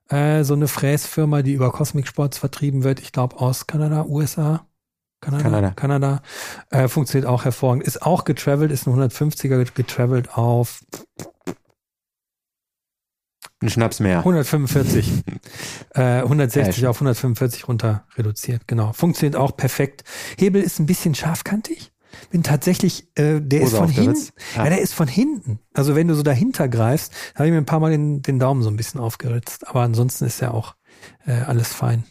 äh, so eine Fräsfirma, die über Cosmic Sports vertrieben wird. Ich glaube aus Kanada, USA. Kanada. Kanada. Kanada. Äh, funktioniert auch hervorragend. Ist auch getravelt, ist ein 150er getravelt auf ein Schnaps mehr. 145. (laughs) äh, 160 auf 145 runter reduziert, genau. Funktioniert auch perfekt. Hebel ist ein bisschen scharfkantig. Bin tatsächlich, äh, der Hose ist von hinten. Ja. ja. der ist von hinten. Also wenn du so dahinter greifst, habe ich mir ein paar Mal den, den Daumen so ein bisschen aufgeritzt. Aber ansonsten ist ja auch äh, alles fein.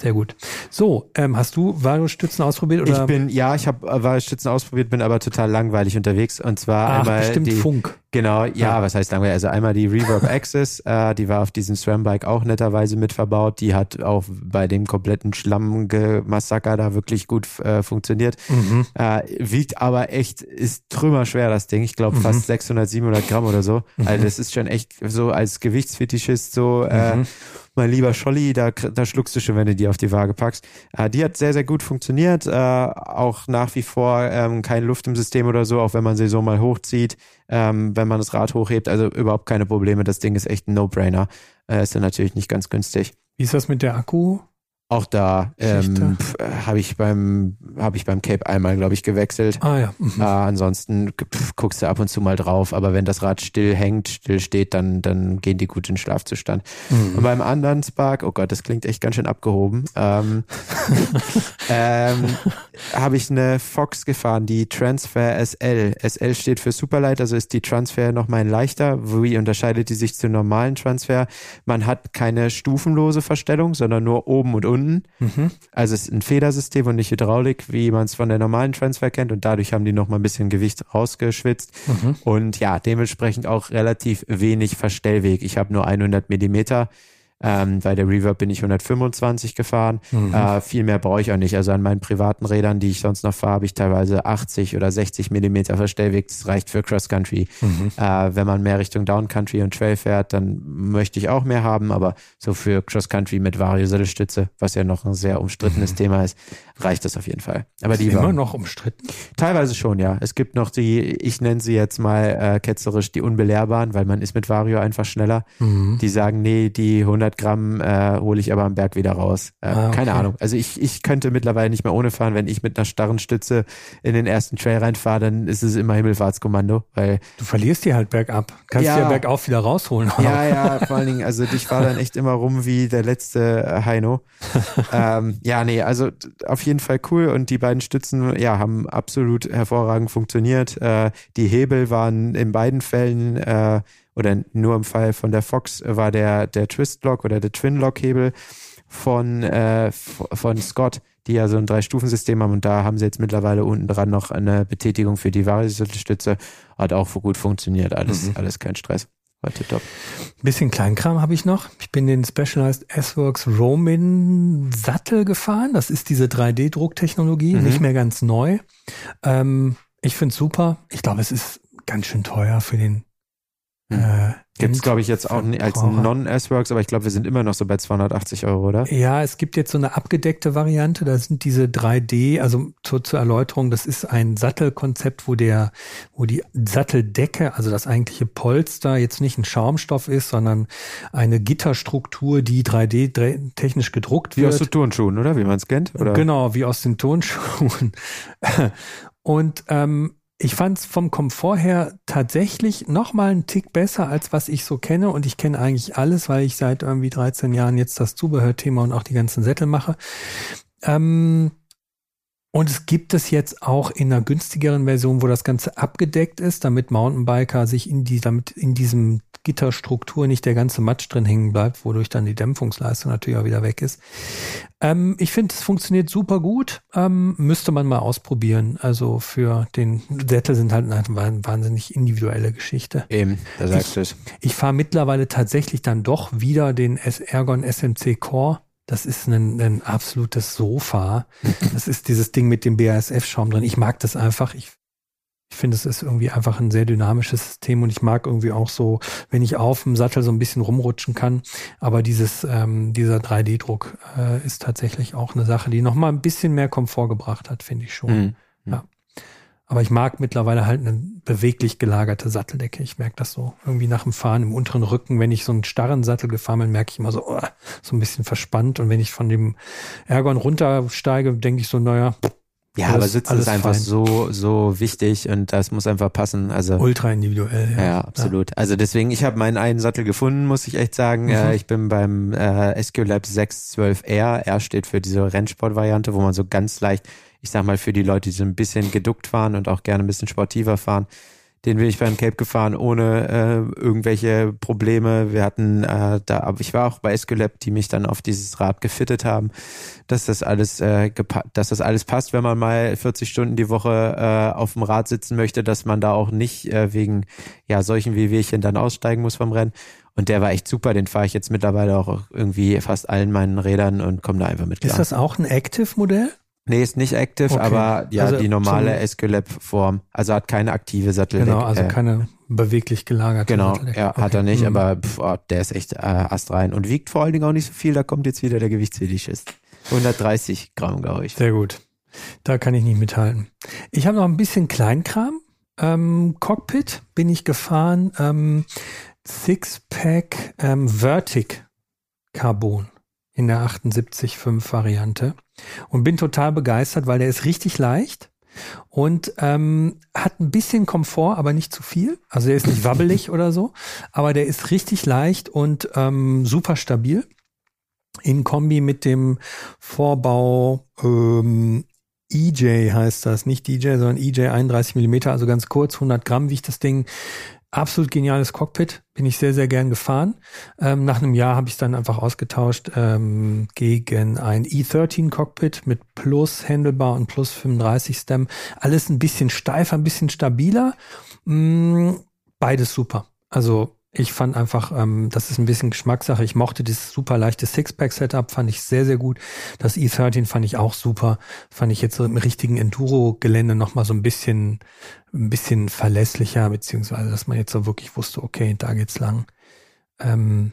Sehr gut. So, ähm, hast du Variostützen ausprobiert? Oder? Ich bin, ja, ich habe äh, Variostützen ausprobiert, bin aber total langweilig unterwegs. Und zwar Ach, einmal bestimmt die, Funk. Genau, ja, was heißt langweilig? Also einmal die Reverb Access, äh, die war auf diesem SRAM-Bike auch netterweise mit verbaut. Die hat auch bei dem kompletten Schlammmassaker da wirklich gut äh, funktioniert. Mhm. Äh, wiegt aber echt, ist trümmerschwer das Ding. Ich glaube mhm. fast 600, 700 Gramm oder so. Mhm. Also das ist schon echt so als Gewichtsfetischist so äh, mhm mein lieber Scholli, da, da schluckst du schon, wenn du die auf die Waage packst. Äh, die hat sehr, sehr gut funktioniert. Äh, auch nach wie vor ähm, keine Luft im System oder so, auch wenn man sie so mal hochzieht, ähm, wenn man das Rad hochhebt. Also überhaupt keine Probleme. Das Ding ist echt ein No-Brainer. Äh, ist dann natürlich nicht ganz günstig. Wie ist das mit der Akku? Auch da ähm, habe ich beim habe ich beim Cape einmal, glaube ich, gewechselt. Ah ja. Mhm. Äh, ansonsten pff, guckst du ab und zu mal drauf, aber wenn das Rad still hängt, still steht, dann dann gehen die gut in Schlafzustand. Mhm. Und beim anderen Spark, oh Gott, das klingt echt ganz schön abgehoben. Ähm, (laughs) ähm, habe ich eine Fox gefahren, die Transfer SL. SL steht für Superlight, also ist die Transfer noch mal leichter. Wie unterscheidet die sich zum normalen Transfer? Man hat keine stufenlose Verstellung, sondern nur oben und unten unten. Mhm. Also es ist ein Federsystem und nicht Hydraulik, wie man es von der normalen Transfer kennt. Und dadurch haben die noch mal ein bisschen Gewicht rausgeschwitzt. Mhm. Und ja, dementsprechend auch relativ wenig Verstellweg. Ich habe nur 100 Millimeter. Ähm, bei der Reverb bin ich 125 gefahren. Mhm. Äh, viel mehr brauche ich auch nicht. Also an meinen privaten Rädern, die ich sonst noch fahre, habe ich teilweise 80 oder 60 Millimeter Verstellweg. Das reicht für Cross Country. Mhm. Äh, wenn man mehr Richtung Down Country und Trail fährt, dann möchte ich auch mehr haben. Aber so für Cross Country mit Variosittelstütze, was ja noch ein sehr umstrittenes mhm. Thema ist, reicht das auf jeden Fall. Aber die immer noch umstritten? Teilweise schon, ja. Es gibt noch die, ich nenne sie jetzt mal äh, ketzerisch die unbelehrbaren, weil man ist mit Vario einfach schneller. Mhm. Die sagen, nee, die 100 100 Gramm äh, hole ich aber am Berg wieder raus. Äh, ah, okay. Keine Ahnung. Also ich, ich könnte mittlerweile nicht mehr ohne fahren. Wenn ich mit einer starren Stütze in den ersten Trail reinfahre, dann ist es immer Himmelfahrtskommando. Weil du verlierst die halt bergab. Kannst ja, die ja bergauf wieder rausholen. Ja, ja, vor allen Dingen, also ich fahre dann (laughs) echt immer rum wie der letzte äh, Heino. (laughs) ähm, ja, nee, also auf jeden Fall cool. Und die beiden Stützen, ja, haben absolut hervorragend funktioniert. Äh, die Hebel waren in beiden Fällen äh, oder nur im Fall von der Fox war der, der Twist-Lock oder der Twin-Lock-Hebel von, äh, von Scott, die ja so ein Drei-Stufen-System haben und da haben sie jetzt mittlerweile unten dran noch eine Betätigung für die Variostütze. Hat auch gut funktioniert, alles, mhm. alles kein Stress. War tipptopp. Bisschen Kleinkram habe ich noch. Ich bin den Specialized S-Works Roman Sattel gefahren. Das ist diese 3D-Drucktechnologie, mhm. nicht mehr ganz neu. Ähm, ich finde es super. Ich glaube, es ist ganz schön teuer für den. Äh, gibt es, glaube ich, jetzt auch als Non-S-Works, aber ich glaube, wir sind immer noch so bei 280 Euro, oder? Ja, es gibt jetzt so eine abgedeckte Variante, da sind diese 3D, also zur, zur Erläuterung, das ist ein Sattelkonzept, wo der, wo die Satteldecke, also das eigentliche Polster, jetzt nicht ein Schaumstoff ist, sondern eine Gitterstruktur, die 3D technisch gedruckt wie wird. Wie aus den Turnschuhen, oder? Wie man es kennt? Oder? Genau, wie aus den Turnschuhen. (laughs) Und ähm, ich fand es vom Komfort her tatsächlich noch mal einen Tick besser, als was ich so kenne. Und ich kenne eigentlich alles, weil ich seit irgendwie 13 Jahren jetzt das Zubehörthema und auch die ganzen Sättel mache. Ähm, und es gibt es jetzt auch in einer günstigeren Version, wo das Ganze abgedeckt ist, damit Mountainbiker sich in die, damit in diesem Gitterstruktur nicht der ganze Matsch drin hängen bleibt, wodurch dann die Dämpfungsleistung natürlich auch wieder weg ist. Ähm, ich finde, es funktioniert super gut. Ähm, müsste man mal ausprobieren. Also für den Sättel sind halt eine wahnsinnig individuelle Geschichte. Eben, da sagst du es. Ich fahre mittlerweile tatsächlich dann doch wieder den Ergon SMC Core. Das ist ein, ein absolutes Sofa. Das ist dieses Ding mit dem BASF-Schaum drin. Ich mag das einfach. Ich ich finde, es ist irgendwie einfach ein sehr dynamisches System und ich mag irgendwie auch so, wenn ich auf dem Sattel so ein bisschen rumrutschen kann. Aber dieses, ähm, dieser 3D-Druck äh, ist tatsächlich auch eine Sache, die nochmal ein bisschen mehr Komfort gebracht hat, finde ich schon. Mhm. Ja. Aber ich mag mittlerweile halt eine beweglich gelagerte Satteldecke. Ich merke das so irgendwie nach dem Fahren im unteren Rücken. Wenn ich so einen starren Sattel gefahren bin, merke ich immer so, oh, so ein bisschen verspannt. Und wenn ich von dem Ergon runtersteige, denke ich so, naja, ja, alles, aber Sitzen ist einfach fein. so so wichtig und das muss einfach passen. Also ultra individuell. Ja, ja absolut. Ja. Also deswegen, ich habe meinen einen Sattel gefunden, muss ich echt sagen. Mhm. Äh, ich bin beim äh, SQ Lab 612R. R steht für diese Rennsport-Variante, wo man so ganz leicht, ich sag mal, für die Leute, die so ein bisschen geduckt fahren und auch gerne ein bisschen sportiver fahren, den bin ich beim Cape gefahren ohne äh, irgendwelche Probleme. Wir hatten äh, da, aber ich war auch bei Esculap, die mich dann auf dieses Rad gefittet haben, dass das alles, äh, dass das alles passt, wenn man mal 40 Stunden die Woche äh, auf dem Rad sitzen möchte, dass man da auch nicht äh, wegen ja solchen Wehwehchen dann aussteigen muss vom Rennen. Und der war echt super, den fahre ich jetzt mittlerweile auch irgendwie fast allen meinen Rädern und komme da einfach mit klar. Ist das auch ein Active-Modell? Nee, ist nicht active, okay. aber ja, also die normale Esculap-Form. Also hat keine aktive Satteldecke. Genau, also äh, keine beweglich gelagerte Genau, ja, okay. hat er nicht, mhm. aber pff, oh, der ist echt äh, astrein und wiegt vor allen Dingen auch nicht so viel. Da kommt jetzt wieder der Gewichtsfetischist. 130 Gramm, glaube ich. Sehr gut. Da kann ich nicht mithalten. Ich habe noch ein bisschen Kleinkram. Ähm, Cockpit bin ich gefahren. Ähm, Sixpack ähm, Vertic Carbon. In der 78.5 Variante und bin total begeistert, weil der ist richtig leicht und ähm, hat ein bisschen Komfort, aber nicht zu viel. Also der ist nicht wabbelig oder so, aber der ist richtig leicht und ähm, super stabil. In Kombi mit dem Vorbau ähm, EJ heißt das, nicht DJ, sondern EJ 31 Millimeter, also ganz kurz, 100 Gramm wiegt das Ding. Absolut geniales Cockpit, bin ich sehr, sehr gern gefahren. Ähm, nach einem Jahr habe ich es dann einfach ausgetauscht ähm, gegen ein E13 Cockpit mit plus Handlebar und plus 35 Stem. Alles ein bisschen steifer, ein bisschen stabiler. Mm, beides super. Also ich fand einfach, ähm, das ist ein bisschen Geschmackssache. Ich mochte dieses super leichte Sixpack-Setup, fand ich sehr, sehr gut. Das E13 fand ich auch super. Fand ich jetzt so im richtigen Enduro-Gelände nochmal so ein bisschen, ein bisschen verlässlicher, beziehungsweise, dass man jetzt so wirklich wusste, okay, da geht's lang. Ähm,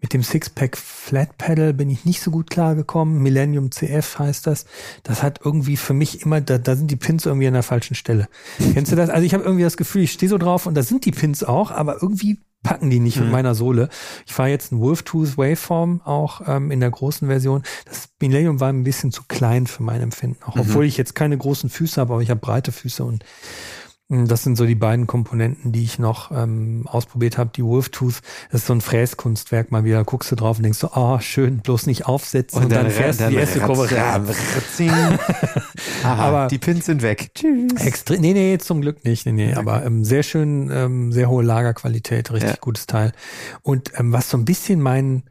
mit dem Sixpack Flat Pedal bin ich nicht so gut klargekommen. Millennium CF heißt das. Das hat irgendwie für mich immer, da, da sind die Pins irgendwie an der falschen Stelle. (laughs) Kennst du das? Also ich habe irgendwie das Gefühl, ich stehe so drauf und da sind die Pins auch, aber irgendwie packen die nicht mhm. mit meiner Sohle. Ich fahre jetzt ein Wolftooth Waveform auch ähm, in der großen Version. Das Millennium war ein bisschen zu klein für mein Empfinden, auch mhm. obwohl ich jetzt keine großen Füße habe, aber ich habe breite Füße und das sind so die beiden Komponenten, die ich noch ähm, ausprobiert habe. Die Wolftooth, das ist so ein Fräskunstwerk mal wieder. Guckst du drauf und denkst so, oh, schön, bloß nicht aufsetzen und, und dann, dann fährst du die erste Kurve. (laughs) (laughs) aber die Pins sind weg. Tschüss. Extrem, nee, nee, zum Glück nicht. Nee, nee, aber ähm, sehr schön, ähm, sehr hohe Lagerqualität, richtig ja. gutes Teil. Und ähm, was so ein bisschen mein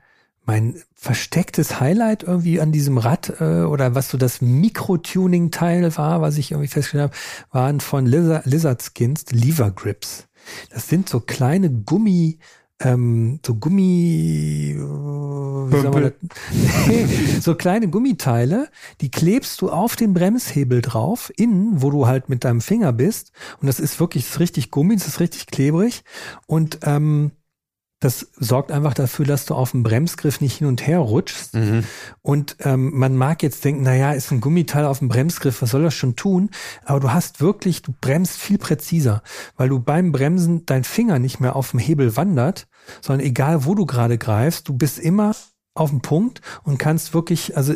mein verstecktes Highlight irgendwie an diesem Rad äh, oder was so das Mikro-Tuning-Teil war, was ich irgendwie festgestellt habe, waren von Lizard, Lizard Skins Lever Grips. Das sind so kleine Gummi, ähm, so Gummi, äh, wie soll man das? (laughs) so kleine Gummiteile, die klebst du auf den Bremshebel drauf, innen, wo du halt mit deinem Finger bist. Und das ist wirklich, das ist richtig Gummi, das ist richtig klebrig. Und ähm, das sorgt einfach dafür, dass du auf dem Bremsgriff nicht hin und her rutschst. Mhm. Und ähm, man mag jetzt denken, na ja, ist ein Gummiteil auf dem Bremsgriff, was soll das schon tun? Aber du hast wirklich, du bremst viel präziser, weil du beim Bremsen dein Finger nicht mehr auf dem Hebel wandert, sondern egal wo du gerade greifst, du bist immer auf dem Punkt und kannst wirklich, also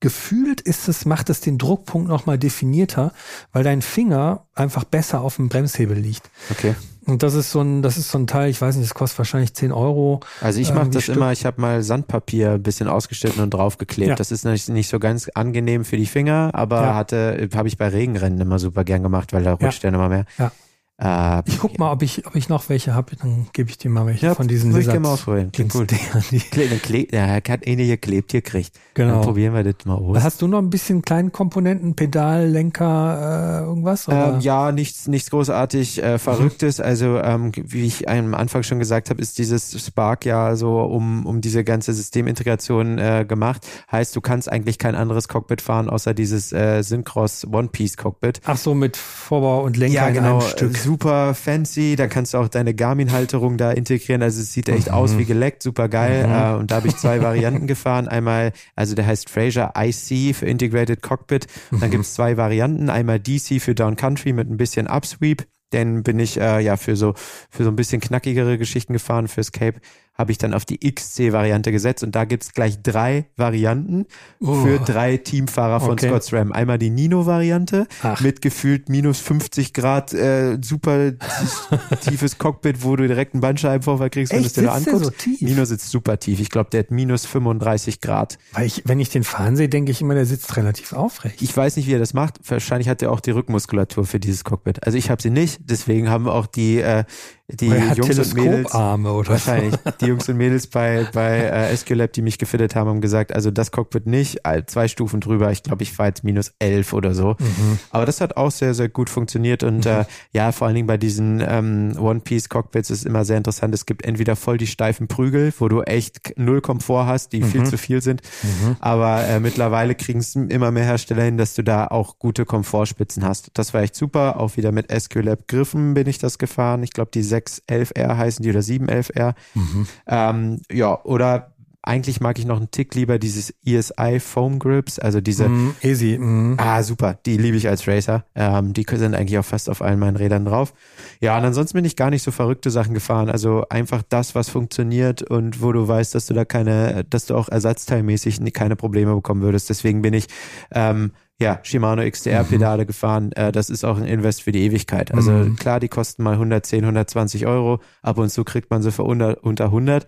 gefühlt ist es, macht es den Druckpunkt nochmal definierter, weil dein Finger einfach besser auf dem Bremshebel liegt. Okay. Und das ist so ein, das ist so ein Teil, ich weiß nicht, das kostet wahrscheinlich 10 Euro. Also ich mache ähm, das Stück. immer, ich habe mal Sandpapier ein bisschen ausgeschnitten und draufgeklebt. Ja. Das ist nicht, nicht so ganz angenehm für die Finger, aber ja. hatte, habe ich bei Regenrennen immer super gern gemacht, weil da rutscht ja. der immer mehr. Ja. Äh, ich guck mal, ob ich, ob ich noch welche habe, dann gebe ich dir mal welche ja, von diesen Lizards. Ich gerne mal ausprobieren. Klingt gut. Kle kle ja, er hat eine geklebt hier kriegt. Genau. Dann probieren wir das mal aus. Hast du noch ein bisschen kleinen Komponenten, Pedal, Lenker, äh, irgendwas? Ähm, ja, nichts, nichts großartig äh, Verrücktes. Mhm. Also ähm, wie ich am Anfang schon gesagt habe, ist dieses Spark ja so um, um diese ganze Systemintegration äh, gemacht. Heißt, du kannst eigentlich kein anderes Cockpit fahren, außer dieses äh, Syncross One-Piece Cockpit. Ach so, mit Vorbau und Lenker ja, genau. in einem Stück super fancy. Da kannst du auch deine Garmin-Halterung da integrieren. Also es sieht echt mhm. aus wie geleckt, super geil. Mhm. Äh, und da habe ich zwei Varianten gefahren. Einmal, also der heißt Fraser IC für Integrated Cockpit. Und dann mhm. gibt's zwei Varianten. Einmal DC für Down Country mit ein bisschen Upsweep. Den bin ich äh, ja für so für so ein bisschen knackigere Geschichten gefahren für Escape habe ich dann auf die XC-Variante gesetzt und da gibt's gleich drei Varianten oh. für drei Teamfahrer von okay. Scott's Ram. Einmal die Nino-Variante mit gefühlt minus 50 Grad äh, super (laughs) tiefes Cockpit, wo du direkt einen Bandscheibenvorfall kriegst, wenn du es dir da anguckst. So tief? Nino sitzt super tief. Ich glaube, der hat minus 35 Grad. Weil ich, wenn ich den fahren sehe, denke ich immer, der sitzt relativ aufrecht. Ich weiß nicht, wie er das macht. Wahrscheinlich hat er auch die Rückmuskulatur für dieses Cockpit. Also ich habe sie nicht, deswegen haben auch die äh, die Jungs und Mädels oder wahrscheinlich die Jungs und Mädels bei bei äh, SQLab, die mich gefittet haben, haben gesagt, also das Cockpit nicht, zwei Stufen drüber. Ich glaube, ich fahre jetzt minus elf oder so. Mhm. Aber das hat auch sehr sehr gut funktioniert und mhm. äh, ja, vor allen Dingen bei diesen ähm, One Piece Cockpits ist immer sehr interessant. Es gibt entweder voll die steifen Prügel, wo du echt null Komfort hast, die mhm. viel zu viel sind. Mhm. Aber äh, mittlerweile kriegen es immer mehr Hersteller hin, dass du da auch gute Komfortspitzen hast. Das war echt super. Auch wieder mit SQLab Griffen bin ich das gefahren. Ich glaube, die 611R heißen die oder 711R. Mhm. Ähm, ja, oder eigentlich mag ich noch einen Tick lieber dieses ESI Foam Grips, also diese. Mm, easy. Mm. Ah, super. Die liebe ich als Racer. Ähm, die sind eigentlich auch fast auf allen meinen Rädern drauf. Ja, und ansonsten bin ich gar nicht so verrückte Sachen gefahren. Also einfach das, was funktioniert und wo du weißt, dass du da keine, dass du auch ersatzteilmäßig keine Probleme bekommen würdest. Deswegen bin ich ähm, ja, Shimano XDR-Pedale mhm. gefahren. Äh, das ist auch ein Invest für die Ewigkeit. Also mhm. klar, die kosten mal 110, 120 Euro. Ab und zu kriegt man sie für unter, unter 100.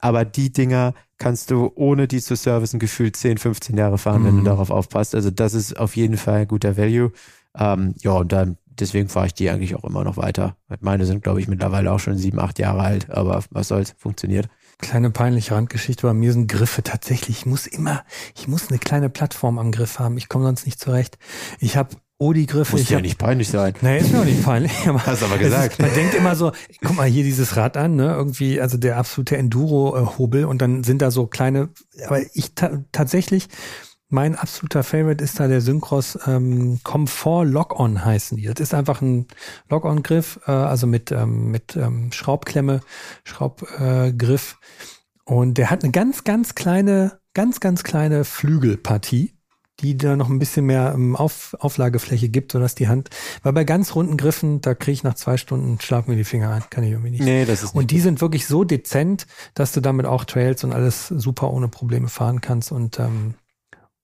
Aber die Dinger kannst du ohne die zu servicen gefühlt 10, 15 Jahre fahren, mhm. wenn du mhm. darauf aufpasst. Also das ist auf jeden Fall ein guter Value. Ähm, ja, und dann deswegen fahre ich die eigentlich auch immer noch weiter. Meine sind, glaube ich, mittlerweile auch schon sieben, acht Jahre alt, aber was soll's, funktioniert. Kleine peinliche Randgeschichte, bei mir sind Griffe tatsächlich, ich muss immer, ich muss eine kleine Plattform am Griff haben, ich komme sonst nicht zurecht. Ich habe Odi-Griffe. Muss ja nicht peinlich sein. Nee, ist mir auch nicht peinlich. (laughs) Aber Hast aber gesagt. Ist, man denkt immer so, guck mal hier dieses Rad an, ne? Irgendwie, also der absolute Enduro-Hobel und dann sind da so kleine, aber ich ta tatsächlich, mein absoluter Favorite ist da der Syncros ähm, Comfort Lock-On heißen die. Das ist einfach ein Lock-On-Griff, äh, also mit, ähm, mit ähm, Schraubklemme, Schraubgriff. Äh, und der hat eine ganz, ganz kleine, ganz, ganz kleine Flügelpartie die da noch ein bisschen mehr ähm, Auf, Auflagefläche gibt, sodass die Hand, weil bei ganz runden Griffen, da kriege ich nach zwei Stunden schlafen mir die Finger ein, kann ich irgendwie nicht. Nee, das ist Und die gut. sind wirklich so dezent, dass du damit auch Trails und alles super ohne Probleme fahren kannst und ähm,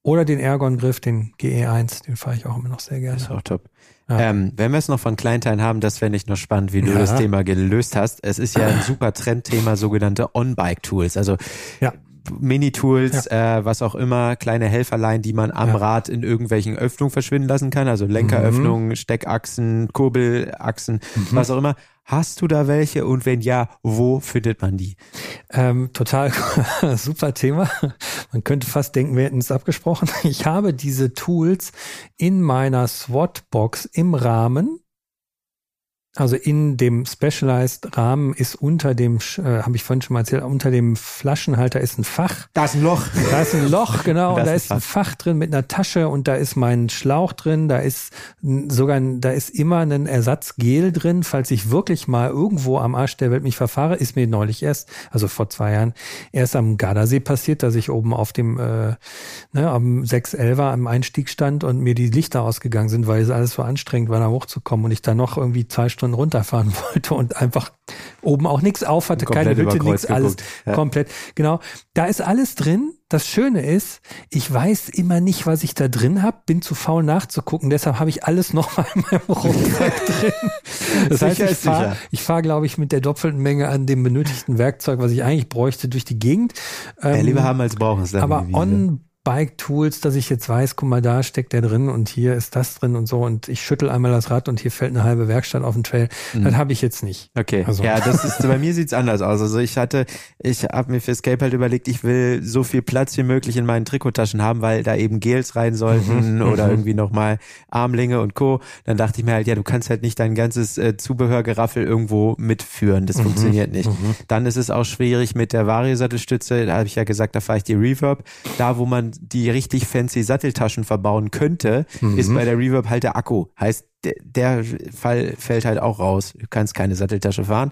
oder den Ergon-Griff, den GE1, den fahre ich auch immer noch sehr gerne. Das ist auch top. Ja. Ähm, wenn wir es noch von Kleinteilen haben, das fände ich noch spannend, wie du ja. das Thema gelöst hast. Es ist ja ein (clears throat) super Trendthema, sogenannte On-Bike-Tools. Also ja. Mini-Tools, ja. äh, was auch immer, kleine Helferlein, die man am ja. Rad in irgendwelchen Öffnungen verschwinden lassen kann, also Lenkeröffnungen, mhm. Steckachsen, Kurbelachsen, mhm. was auch immer. Hast du da welche und wenn ja, wo findet man die? Ähm, total (laughs) super Thema. Man könnte fast denken, wir hätten es abgesprochen. Ich habe diese Tools in meiner SWAT-Box im Rahmen also in dem Specialized Rahmen ist unter dem, äh, habe ich vorhin schon mal erzählt, unter dem Flaschenhalter ist ein Fach. Da ist ein Loch. Da ist ein Loch, genau. (laughs) und da ist ein Fach drin mit einer Tasche und da ist mein Schlauch drin. Da ist sogar, da ist immer ein Ersatzgel drin, falls ich wirklich mal irgendwo am Arsch der Welt mich verfahre. Ist mir neulich erst, also vor zwei Jahren, erst am Gardasee passiert, dass ich oben auf dem, äh, ne, am 611er am Einstieg stand und mir die Lichter ausgegangen sind, weil es alles so anstrengend war, da hochzukommen und ich da noch irgendwie zwei Stunden Stunden runterfahren (laughs) wollte und einfach oben auch nichts auf hatte, keine Hütte, nichts, alles ja. komplett. Genau. Da ist alles drin. Das Schöne ist, ich weiß immer nicht, was ich da drin habe, bin zu faul nachzugucken, deshalb habe ich alles (laughs) noch mal in meinem Rucksack drin. (laughs) Das heißt, ich fahre, fahr, glaube ich, mit der doppelten Menge an dem benötigten Werkzeug, was ich eigentlich bräuchte, durch die Gegend. Ja, lieber ähm, haben als brauchen. Aber on Bike-Tools, dass ich jetzt weiß, guck mal, da steckt der drin und hier ist das drin und so und ich schüttel einmal das Rad und hier fällt eine halbe Werkstatt auf den Trail. Mhm. Das habe ich jetzt nicht. Okay. Also. Ja, das ist bei mir (laughs) sieht's anders aus. Also ich hatte, ich habe mir für Escape halt überlegt, ich will so viel Platz wie möglich in meinen Trikottaschen haben, weil da eben Gels rein sollten mhm. oder mhm. irgendwie nochmal Armlinge und Co. Dann dachte ich mir halt, ja, du kannst halt nicht dein ganzes äh, Zubehörgeraffel irgendwo mitführen. Das mhm. funktioniert nicht. Mhm. Dann ist es auch schwierig mit der Vario-Sattelstütze. Da habe ich ja gesagt, da fahre ich die Reverb. Da, wo man die richtig fancy Satteltaschen verbauen könnte, mhm. ist bei der Reverb halt der Akku. Heißt, der Fall fällt halt auch raus. Du kannst keine Satteltasche fahren.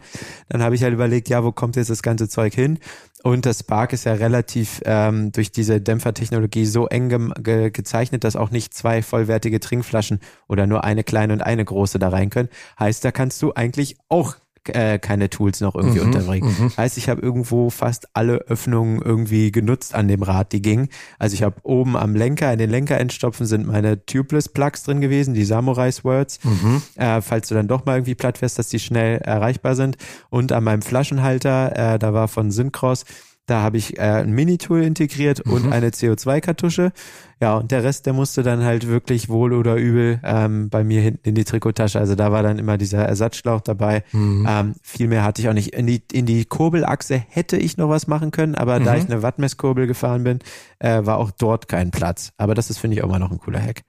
Dann habe ich halt überlegt, ja, wo kommt jetzt das ganze Zeug hin? Und das Spark ist ja relativ ähm, durch diese Dämpfertechnologie so eng ge ge gezeichnet, dass auch nicht zwei vollwertige Trinkflaschen oder nur eine kleine und eine große da rein können. Heißt, da kannst du eigentlich auch äh, keine Tools noch irgendwie mhm, unterbringen. Mhm. Heißt, ich habe irgendwo fast alle Öffnungen irgendwie genutzt an dem Rad, die ging. Also ich habe oben am Lenker, in den Lenkerendstopfen sind meine Tubeless Plugs drin gewesen, die Samurai Swords. Mhm. Äh, falls du dann doch mal irgendwie platt wirst, dass die schnell erreichbar sind. Und an meinem Flaschenhalter, äh, da war von Syncross, da habe ich äh, ein Mini-Tool integriert mhm. und eine CO2-Kartusche. Ja, und der Rest, der musste dann halt wirklich wohl oder übel ähm, bei mir hinten in die Trikottasche. Also da war dann immer dieser Ersatzschlauch dabei. Mhm. Ähm, viel mehr hatte ich auch nicht. In die, in die Kurbelachse hätte ich noch was machen können, aber mhm. da ich eine Wattmesskurbel gefahren bin, äh, war auch dort kein Platz. Aber das ist, finde ich, auch mal noch ein cooler Hack.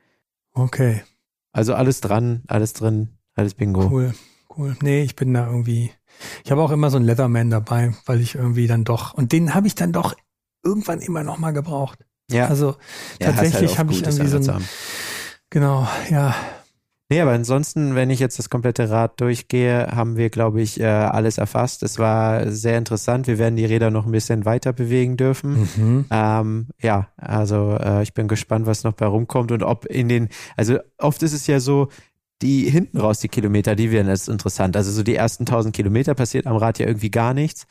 Okay. Also alles dran, alles drin, alles Bingo. Cool, cool. Nee, ich bin da irgendwie ich habe auch immer so einen Leatherman dabei, weil ich irgendwie dann doch, und den habe ich dann doch irgendwann immer noch mal gebraucht. Ja. Also ja, tatsächlich halt habe ich irgendwie so ein, genau, ja. Nee, aber ansonsten, wenn ich jetzt das komplette Rad durchgehe, haben wir, glaube ich, äh, alles erfasst. Es war sehr interessant. Wir werden die Räder noch ein bisschen weiter bewegen dürfen. Mhm. Ähm, ja, also äh, ich bin gespannt, was noch bei rumkommt und ob in den, also oft ist es ja so, die hinten raus, die Kilometer, die werden jetzt interessant. Also so die ersten 1000 Kilometer passiert am Rad ja irgendwie gar nichts.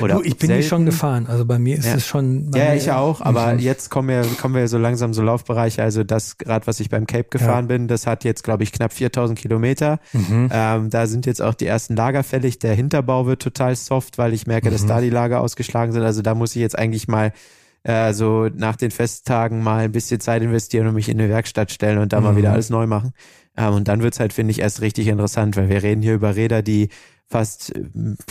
Oder du, ich bin hier schon gefahren. Also bei mir ist ja. es schon. Ja, ich auch. Aber mhm. jetzt kommen wir, kommen wir so langsam so Laufbereiche. Also das Rad, was ich beim Cape gefahren ja. bin, das hat jetzt, glaube ich, knapp 4000 Kilometer. Mhm. Ähm, da sind jetzt auch die ersten Lager fällig. Der Hinterbau wird total soft, weil ich merke, mhm. dass da die Lager ausgeschlagen sind. Also da muss ich jetzt eigentlich mal äh, so nach den Festtagen mal ein bisschen Zeit investieren und mich in eine Werkstatt stellen und da mal wieder mhm. alles neu machen. Ähm, und dann wird's halt, finde ich, erst richtig interessant, weil wir reden hier über Räder, die fast äh,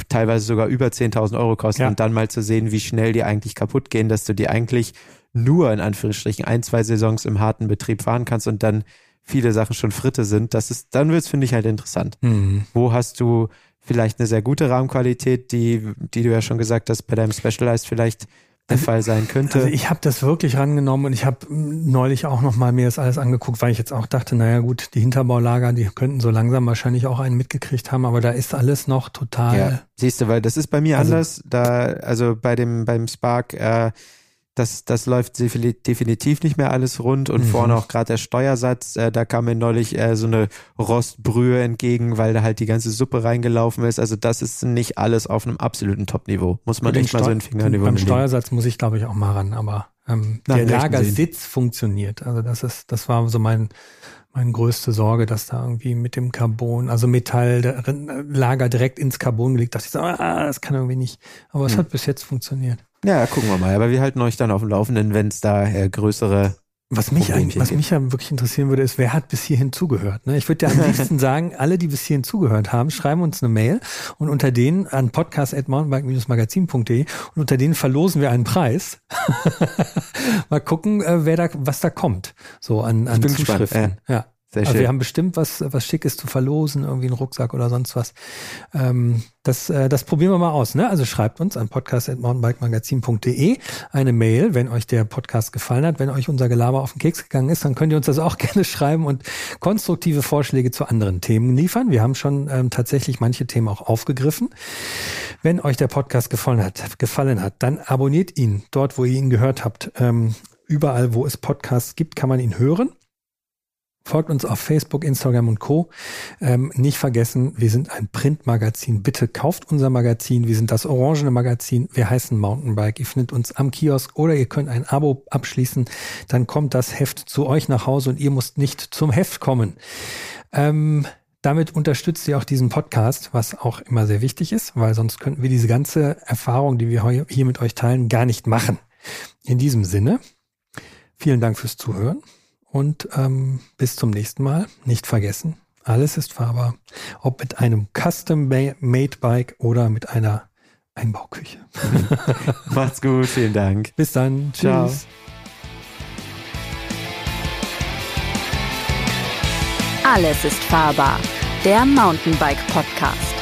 teilweise sogar über 10.000 Euro kosten ja. und dann mal zu sehen, wie schnell die eigentlich kaputt gehen, dass du die eigentlich nur in Anführungsstrichen ein, zwei Saisons im harten Betrieb fahren kannst und dann viele Sachen schon Fritte sind. Das ist, dann wird's, finde ich, halt interessant. Mhm. Wo hast du vielleicht eine sehr gute Rahmenqualität, die, die du ja schon gesagt hast, bei deinem Specialized vielleicht der Fall sein könnte. Also ich habe das wirklich rangenommen und ich habe neulich auch noch mal mir das alles angeguckt, weil ich jetzt auch dachte, naja gut, die Hinterbaulager, die könnten so langsam wahrscheinlich auch einen mitgekriegt haben, aber da ist alles noch total. Ja, siehst du, weil das ist bei mir also, anders. Da also bei dem beim Spark äh, das, das läuft definitiv nicht mehr alles rund und mhm. vorne auch gerade der Steuersatz, äh, da kam mir neulich äh, so eine Rostbrühe entgegen, weil da halt die ganze Suppe reingelaufen ist. Also das ist nicht alles auf einem absoluten Top-Niveau. Muss man echt mal so in Fingerniveau Beim Steuersatz muss ich glaube ich auch mal ran, aber ähm, der Lagersitz funktioniert. Also das ist, das war so mein meine größte Sorge, dass da irgendwie mit dem Carbon, also Metall, Lager direkt ins Carbon gelegt, dachte ich so, ah, das kann irgendwie nicht. Aber es hm. hat bis jetzt funktioniert. Ja, gucken wir mal. Aber wir halten euch dann auf dem Laufenden, wenn es da äh, größere was mich, eigentlich, was mich ja wirklich interessieren würde, ist, wer hat bis hierhin zugehört? Ne? Ich würde ja am (laughs) liebsten sagen, alle, die bis hierhin zugehört haben, schreiben uns eine Mail und unter denen an podcast.mountainbike-magazin.de und unter denen verlosen wir einen Preis. (laughs) Mal gucken, äh, wer da, was da kommt. So an, an Zuschriften. Gespannt, ja. ja. Sehr also schön. wir haben bestimmt was, was Schickes zu verlosen, irgendwie einen Rucksack oder sonst was. Ähm, das, äh, das probieren wir mal aus. Ne? Also schreibt uns an podcast.mountainbikemagazin.de eine Mail, wenn euch der Podcast gefallen hat. Wenn euch unser Gelaber auf den Keks gegangen ist, dann könnt ihr uns das auch (laughs) gerne schreiben und konstruktive Vorschläge zu anderen Themen liefern. Wir haben schon ähm, tatsächlich manche Themen auch aufgegriffen. Wenn euch der Podcast gefallen hat, gefallen hat, dann abonniert ihn dort, wo ihr ihn gehört habt. Ähm, überall, wo es Podcasts gibt, kann man ihn hören. Folgt uns auf Facebook, Instagram und Co. Ähm, nicht vergessen, wir sind ein Printmagazin. Bitte kauft unser Magazin. Wir sind das orangene Magazin. Wir heißen Mountainbike. Ihr findet uns am Kiosk oder ihr könnt ein Abo abschließen. Dann kommt das Heft zu euch nach Hause und ihr müsst nicht zum Heft kommen. Ähm, damit unterstützt ihr auch diesen Podcast, was auch immer sehr wichtig ist, weil sonst könnten wir diese ganze Erfahrung, die wir hier mit euch teilen, gar nicht machen. In diesem Sinne, vielen Dank fürs Zuhören. Und ähm, bis zum nächsten Mal. Nicht vergessen, alles ist fahrbar. Ob mit einem Custom-Made Bike oder mit einer Einbauküche. (laughs) Macht's gut, vielen Dank. Bis dann. Tschüss. Ciao. Alles ist fahrbar. Der Mountainbike Podcast.